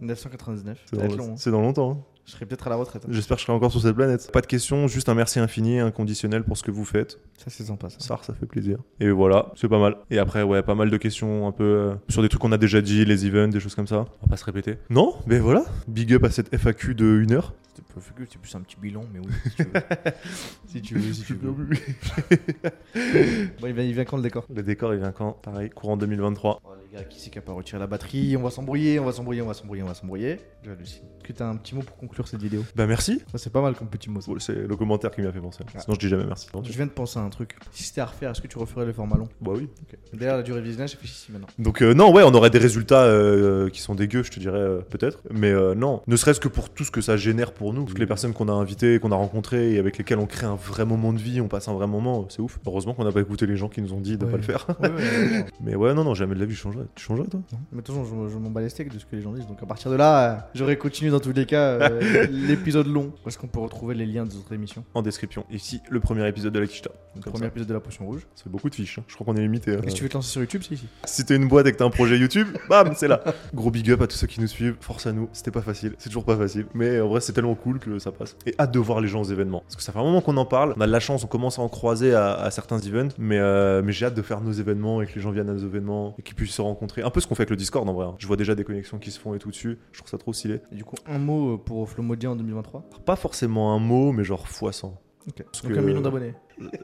999. C'est dans, long. hein. c'est dans longtemps. Je serai peut-être à la retraite. hein. J'espère que je serai encore sur cette planète. Pas de questions, juste un merci infini, inconditionnel pour ce que vous faites. Ça c'est sympa ça. Ça, ça fait plaisir. Et voilà, c'est pas mal. Et après, ouais, pas mal de questions un peu euh, sur des trucs qu'on a déjà dit, les events, des choses comme ça. On va pas se répéter. Non, mais voilà. Big up à cette FAQ de 1 heure. C'était que c'est plus un petit bilan, mais oui, si tu veux. si tu veux, si tu veux. Bon, il vient, il vient quand le décor? Le décor, il vient quand? Pareil, courant 2023. Oh, les gars, qui c'est qui a pas retiré la batterie? On va s'embrouiller, on va s'embrouiller, on va s'embrouiller, on va s'embrouiller. J'hallucine. Que t'as un petit mot pour conclure cette vidéo? Bah merci. Ça, c'est pas mal comme petit mot. Bon, c'est le commentaire qui m'a fait penser. Ah. Sinon, je dis jamais merci. Je viens de penser à un truc. Si c'était à refaire, est-ce que tu referais le format long? Bah oui. D'ailleurs, la durée de visionnage, réfléchis maintenant. Donc euh, non, ouais, on aurait des résultats euh, qui sont dégueux, je te dirais euh, peut-être. Mais non, ne serait-ce que pour tout ce que ça génère pour nous, toutes les personnes qu'on a invitées, qu'on a rencontrées et avec lesquelles on crée un vrai moment de vie, on passe un vrai moment, c'est ouf. Heureusement qu'on n'a pas écouté les gens qui nous ont dit de Ouais. pas le faire. Ouais, ouais. Mais ouais, non, non, jamais de la vie, je changerais. Tu changerais toi? Mais de toute façon, je, je m'en bats les steaks de ce que les gens disent. Donc à partir de là, euh, j'aurais continué dans tous les cas euh, l'épisode long. Où est-ce qu'on peut retrouver les liens des autres émissions En description. Ici, le premier épisode de la Kishta. Le premier ça. épisode de la potion rouge. Ça fait beaucoup de fiches. hein. Je crois qu'on est limité. hein. Qu'est-ce que tu veux te lancer sur YouTube, c'est ici. Si t'es une boîte et que t'as un projet YouTube, bam, c'est là. Gros big up à tous ceux qui nous suivent. Force à nous. C'était pas facile. C'est toujours pas facile. Mais en vrai, c'est tellement cool que ça passe. Et hâte de voir les gens aux événements. Parce que ça fait un moment qu'on en parle. On a de la chance, on commence à en croiser à, à certains events. Mais, euh, mais j'ai hâte de faire nos événements et que les gens viennent à nos événements et qu'ils puissent se rencontrer. Un peu ce qu'on fait avec le Discord en vrai. hein. Je vois déjà des connexions qui se font et tout dessus. Je trouve ça trop stylé. Et du coup, un mot euh, pour Flomodia en 2023. Pas forcément un mot, mais genre fois 100. Ok. Parce Donc que- un million d'abonnés.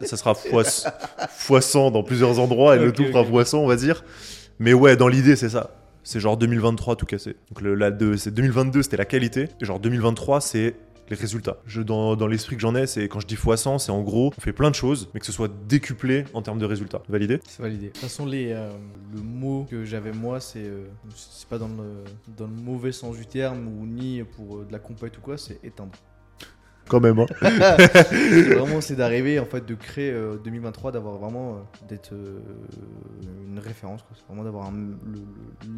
ça sera fois, fois 100 dans plusieurs endroits et le tout fera ok. fois 100 on va dire mais ouais dans l'idée c'est ça c'est genre 2023 tout cassé donc la deux- c'est 2022 c'était la qualité et genre 2023 c'est les résultats. Je, dans dans l'esprit que j'en ai, c'est quand je dis fois 100, c'est en gros, on fait plein de choses, mais que ce soit décuplé en termes de résultats. Validé C'est validé. De toute façon, les, euh, le mot que j'avais moi, c'est euh, c'est pas dans le, dans le mauvais sens du terme ou ni pour euh, de la compète ou quoi, c'est éteindre. Quand même, hein. C'est vraiment, c'est d'arriver en fait de créer euh, 2023, d'avoir vraiment euh, d'être euh, une référence. C'est vraiment d'avoir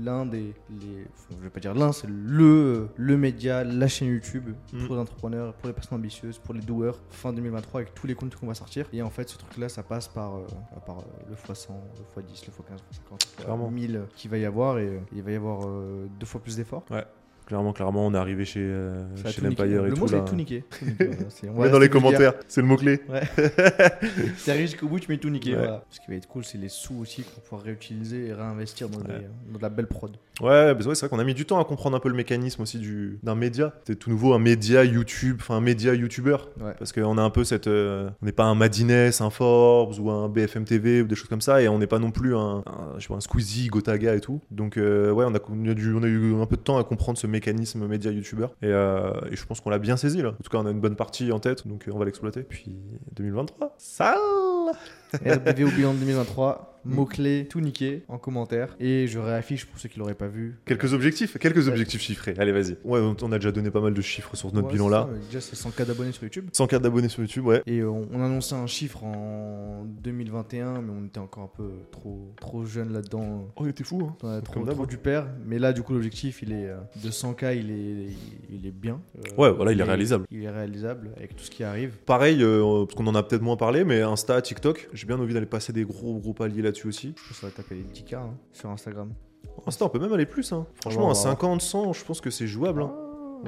l'un des, les, enfin, je vais pas dire l'un, c'est le euh, le média, la chaîne YouTube Mm. pour les entrepreneurs, pour les personnes ambitieuses, pour les doueurs. Fin 2023 avec tous les contenus qu'on va sortir. Et en fait, ce truc-là, ça passe par euh, par euh, le x100, le x10, le x15, le x50, Clairement. le 1000 qu'il va y avoir et euh, il va y avoir euh, deux fois plus d'efforts. Clairement, clairement, on est arrivé chez, euh, chez l'Empire et Le tout. mot, c'est là. tout niquer. Tout voilà. C'est- on Mets dans les vulgaire. commentaires, c'est le mot-clé. Si arrives jusqu'au bout, tu mets tout. Ouais. voilà. Ce qui va être cool, c'est les sous aussi qu'on pouvoir réutiliser et réinvestir dans, des- dans de la belle prod. Ouais, bah ouais, c'est vrai qu'on a mis du temps à comprendre un peu le mécanisme aussi du d'un média. C'est tout nouveau un média YouTube, enfin un média YouTuber. Ouais. Parce qu'on a un peu cette, euh, on n'est pas un Madines, un Forbes ou un BFM TV ou des choses comme ça, et on n'est pas non plus un, un, je sais pas, un Squeezie, Gotaga et tout. Donc euh, ouais, on a, on a dû- on a eu un peu de temps à comprendre ce mécanisme média YouTuber, et, euh, et je pense qu'on l'a bien saisi là. En tout cas, on a une bonne partie en tête, donc euh, on va l'exploiter. Puis 2023, sale. RBV au bilan de 2023, Mm. mots-clés, tout niqué en commentaire. Et je réaffiche pour ceux qui l'auraient pas vu. Quelques objectifs, quelques objectifs chiffrés. Allez, vas-y. Ouais, on on a déjà donné pas mal de chiffres sur notre Ouais, bilan c'est là. ça, mais Déjà, c'est 100K d'abonnés sur YouTube. 100 cartes d'abonnés sur YouTube, ouais. Et euh, on, on annonçait un chiffre en 2021, mais on était encore un peu trop, trop jeune là-dedans. Oh, il était fou, hein. Ouais, trop, Comme d'hab, trop hein. du père. Mais là, du coup, l'objectif, il est euh, de 100K, il est, il est bien. Euh, Ouais, voilà, il est réalisable. Il est réalisable avec tout ce qui arrive. Pareil, euh, parce qu'on en a peut-être moins parlé, mais Insta, TikTok, j'ai bien envie d'aller passer des gros gros paliers là-dessus aussi. Je pense que ça va taper les 10K hein, sur Instagram. Insta, on peut même aller plus. Hein. Franchement, à voir. 50, 100, je pense que c'est jouable. hein.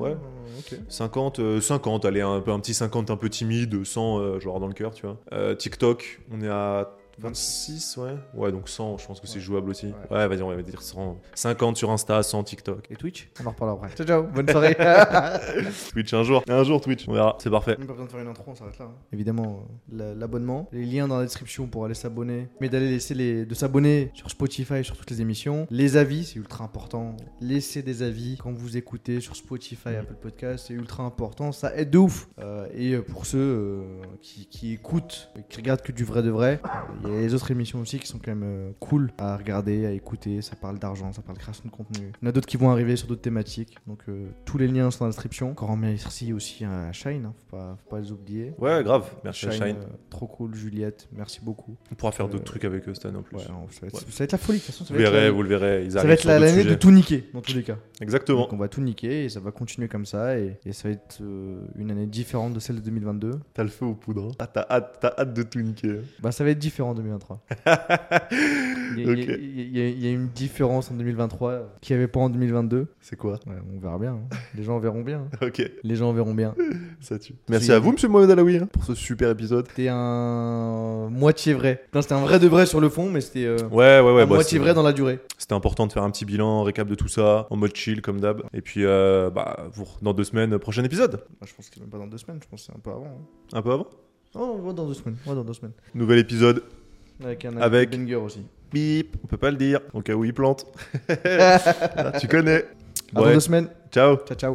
Ouais. Ah, ok. 50, euh, 50, allez, un, peu, un petit 50 un peu timide, 100, euh, genre dans le cœur, tu vois. Euh, TikTok, on est à 26, ouais. Ouais, donc 100, je pense que c'est jouable aussi. Ouais, Ouais. vas-y, on va dire 100. 50 sur Insta, 100 TikTok. Et Twitch? On en reparlera après. Ciao, ciao. Bonne soirée. Twitch un jour. Un jour Twitch, on verra. C'est parfait. Même pas besoin de faire une intro, on s'arrête là. hein. Évidemment, euh, la- l'abonnement, les liens dans la description pour aller s'abonner, mais d'aller laisser les, de s'abonner sur Spotify sur toutes les émissions. Les avis, c'est ultra important. Laissez des avis quand vous écoutez sur Spotify, Apple Podcast, c'est ultra important. Ça aide de ouf. Euh, et euh, pour ceux euh, qui, qui écoutent, et qui regardent que du vrai de vrai, il y a les autres émissions aussi qui sont quand même euh, cool à regarder, à écouter. Ça parle d'argent, ça parle de création de contenu. Il y en a d'autres qui vont arriver sur d'autres thématiques. Donc euh, tous les liens sont dans la description. Encore merci aussi à Shine, hein, faut, pas, faut pas les oublier. Ouais, grave. Merci à Shine, Shine. euh, trop cool, Juliette, merci beaucoup. On pourra faire euh, d'autres trucs avec eux cette année en plus. Ouais, non, ça, va être, Ouais. ça va être la folie, de toute façon. Ça vous va être verrez, la- vous le verrez. Ils ça va être l'année de tout niquer, dans tous les cas. Exactement. Donc on va tout niquer et ça va continuer comme ça. Et, et ça va être euh, une année différente de celle de 2022. T'as le feu aux poudres. hein. Ah, t'as hâte, t'as hâte de tout niquer. Bah ça va être différent en 2023. Il y, a- il y a- Ok. il y a- il y a une différence en 2023 qu'il n'y avait pas en 2022. C'est quoi? Ouais, on verra bien. hein. Les gens verront bien. hein. Ok, Les gens verront bien. ça tue. Merci à vous, monsieur Mohamed Alaoui, hein, pour ce super épisode. C'était un moitié vrai. C'était un vrai de vrai sur le fond, mais c'était euh, Ouais, ouais, ouais. un bah, moitié vrai dans la durée. C'était important de faire un petit bilan, récap de tout ça, en mode chill comme d'hab. Et puis, euh, bah, dans deux semaines, prochain épisode. Bah, je pense que même pas dans deux semaines, je pense que c'est un peu avant. hein. Un peu avant? Oh, on va dans deux semaines. On va dans deux semaines. Nouvel épisode. Avec un Avec- banger aussi. Bip, on peut pas le dire, au cas où il plante. Tu connais. À dans Ouais, deux semaines. ciao. Ciao, ciao.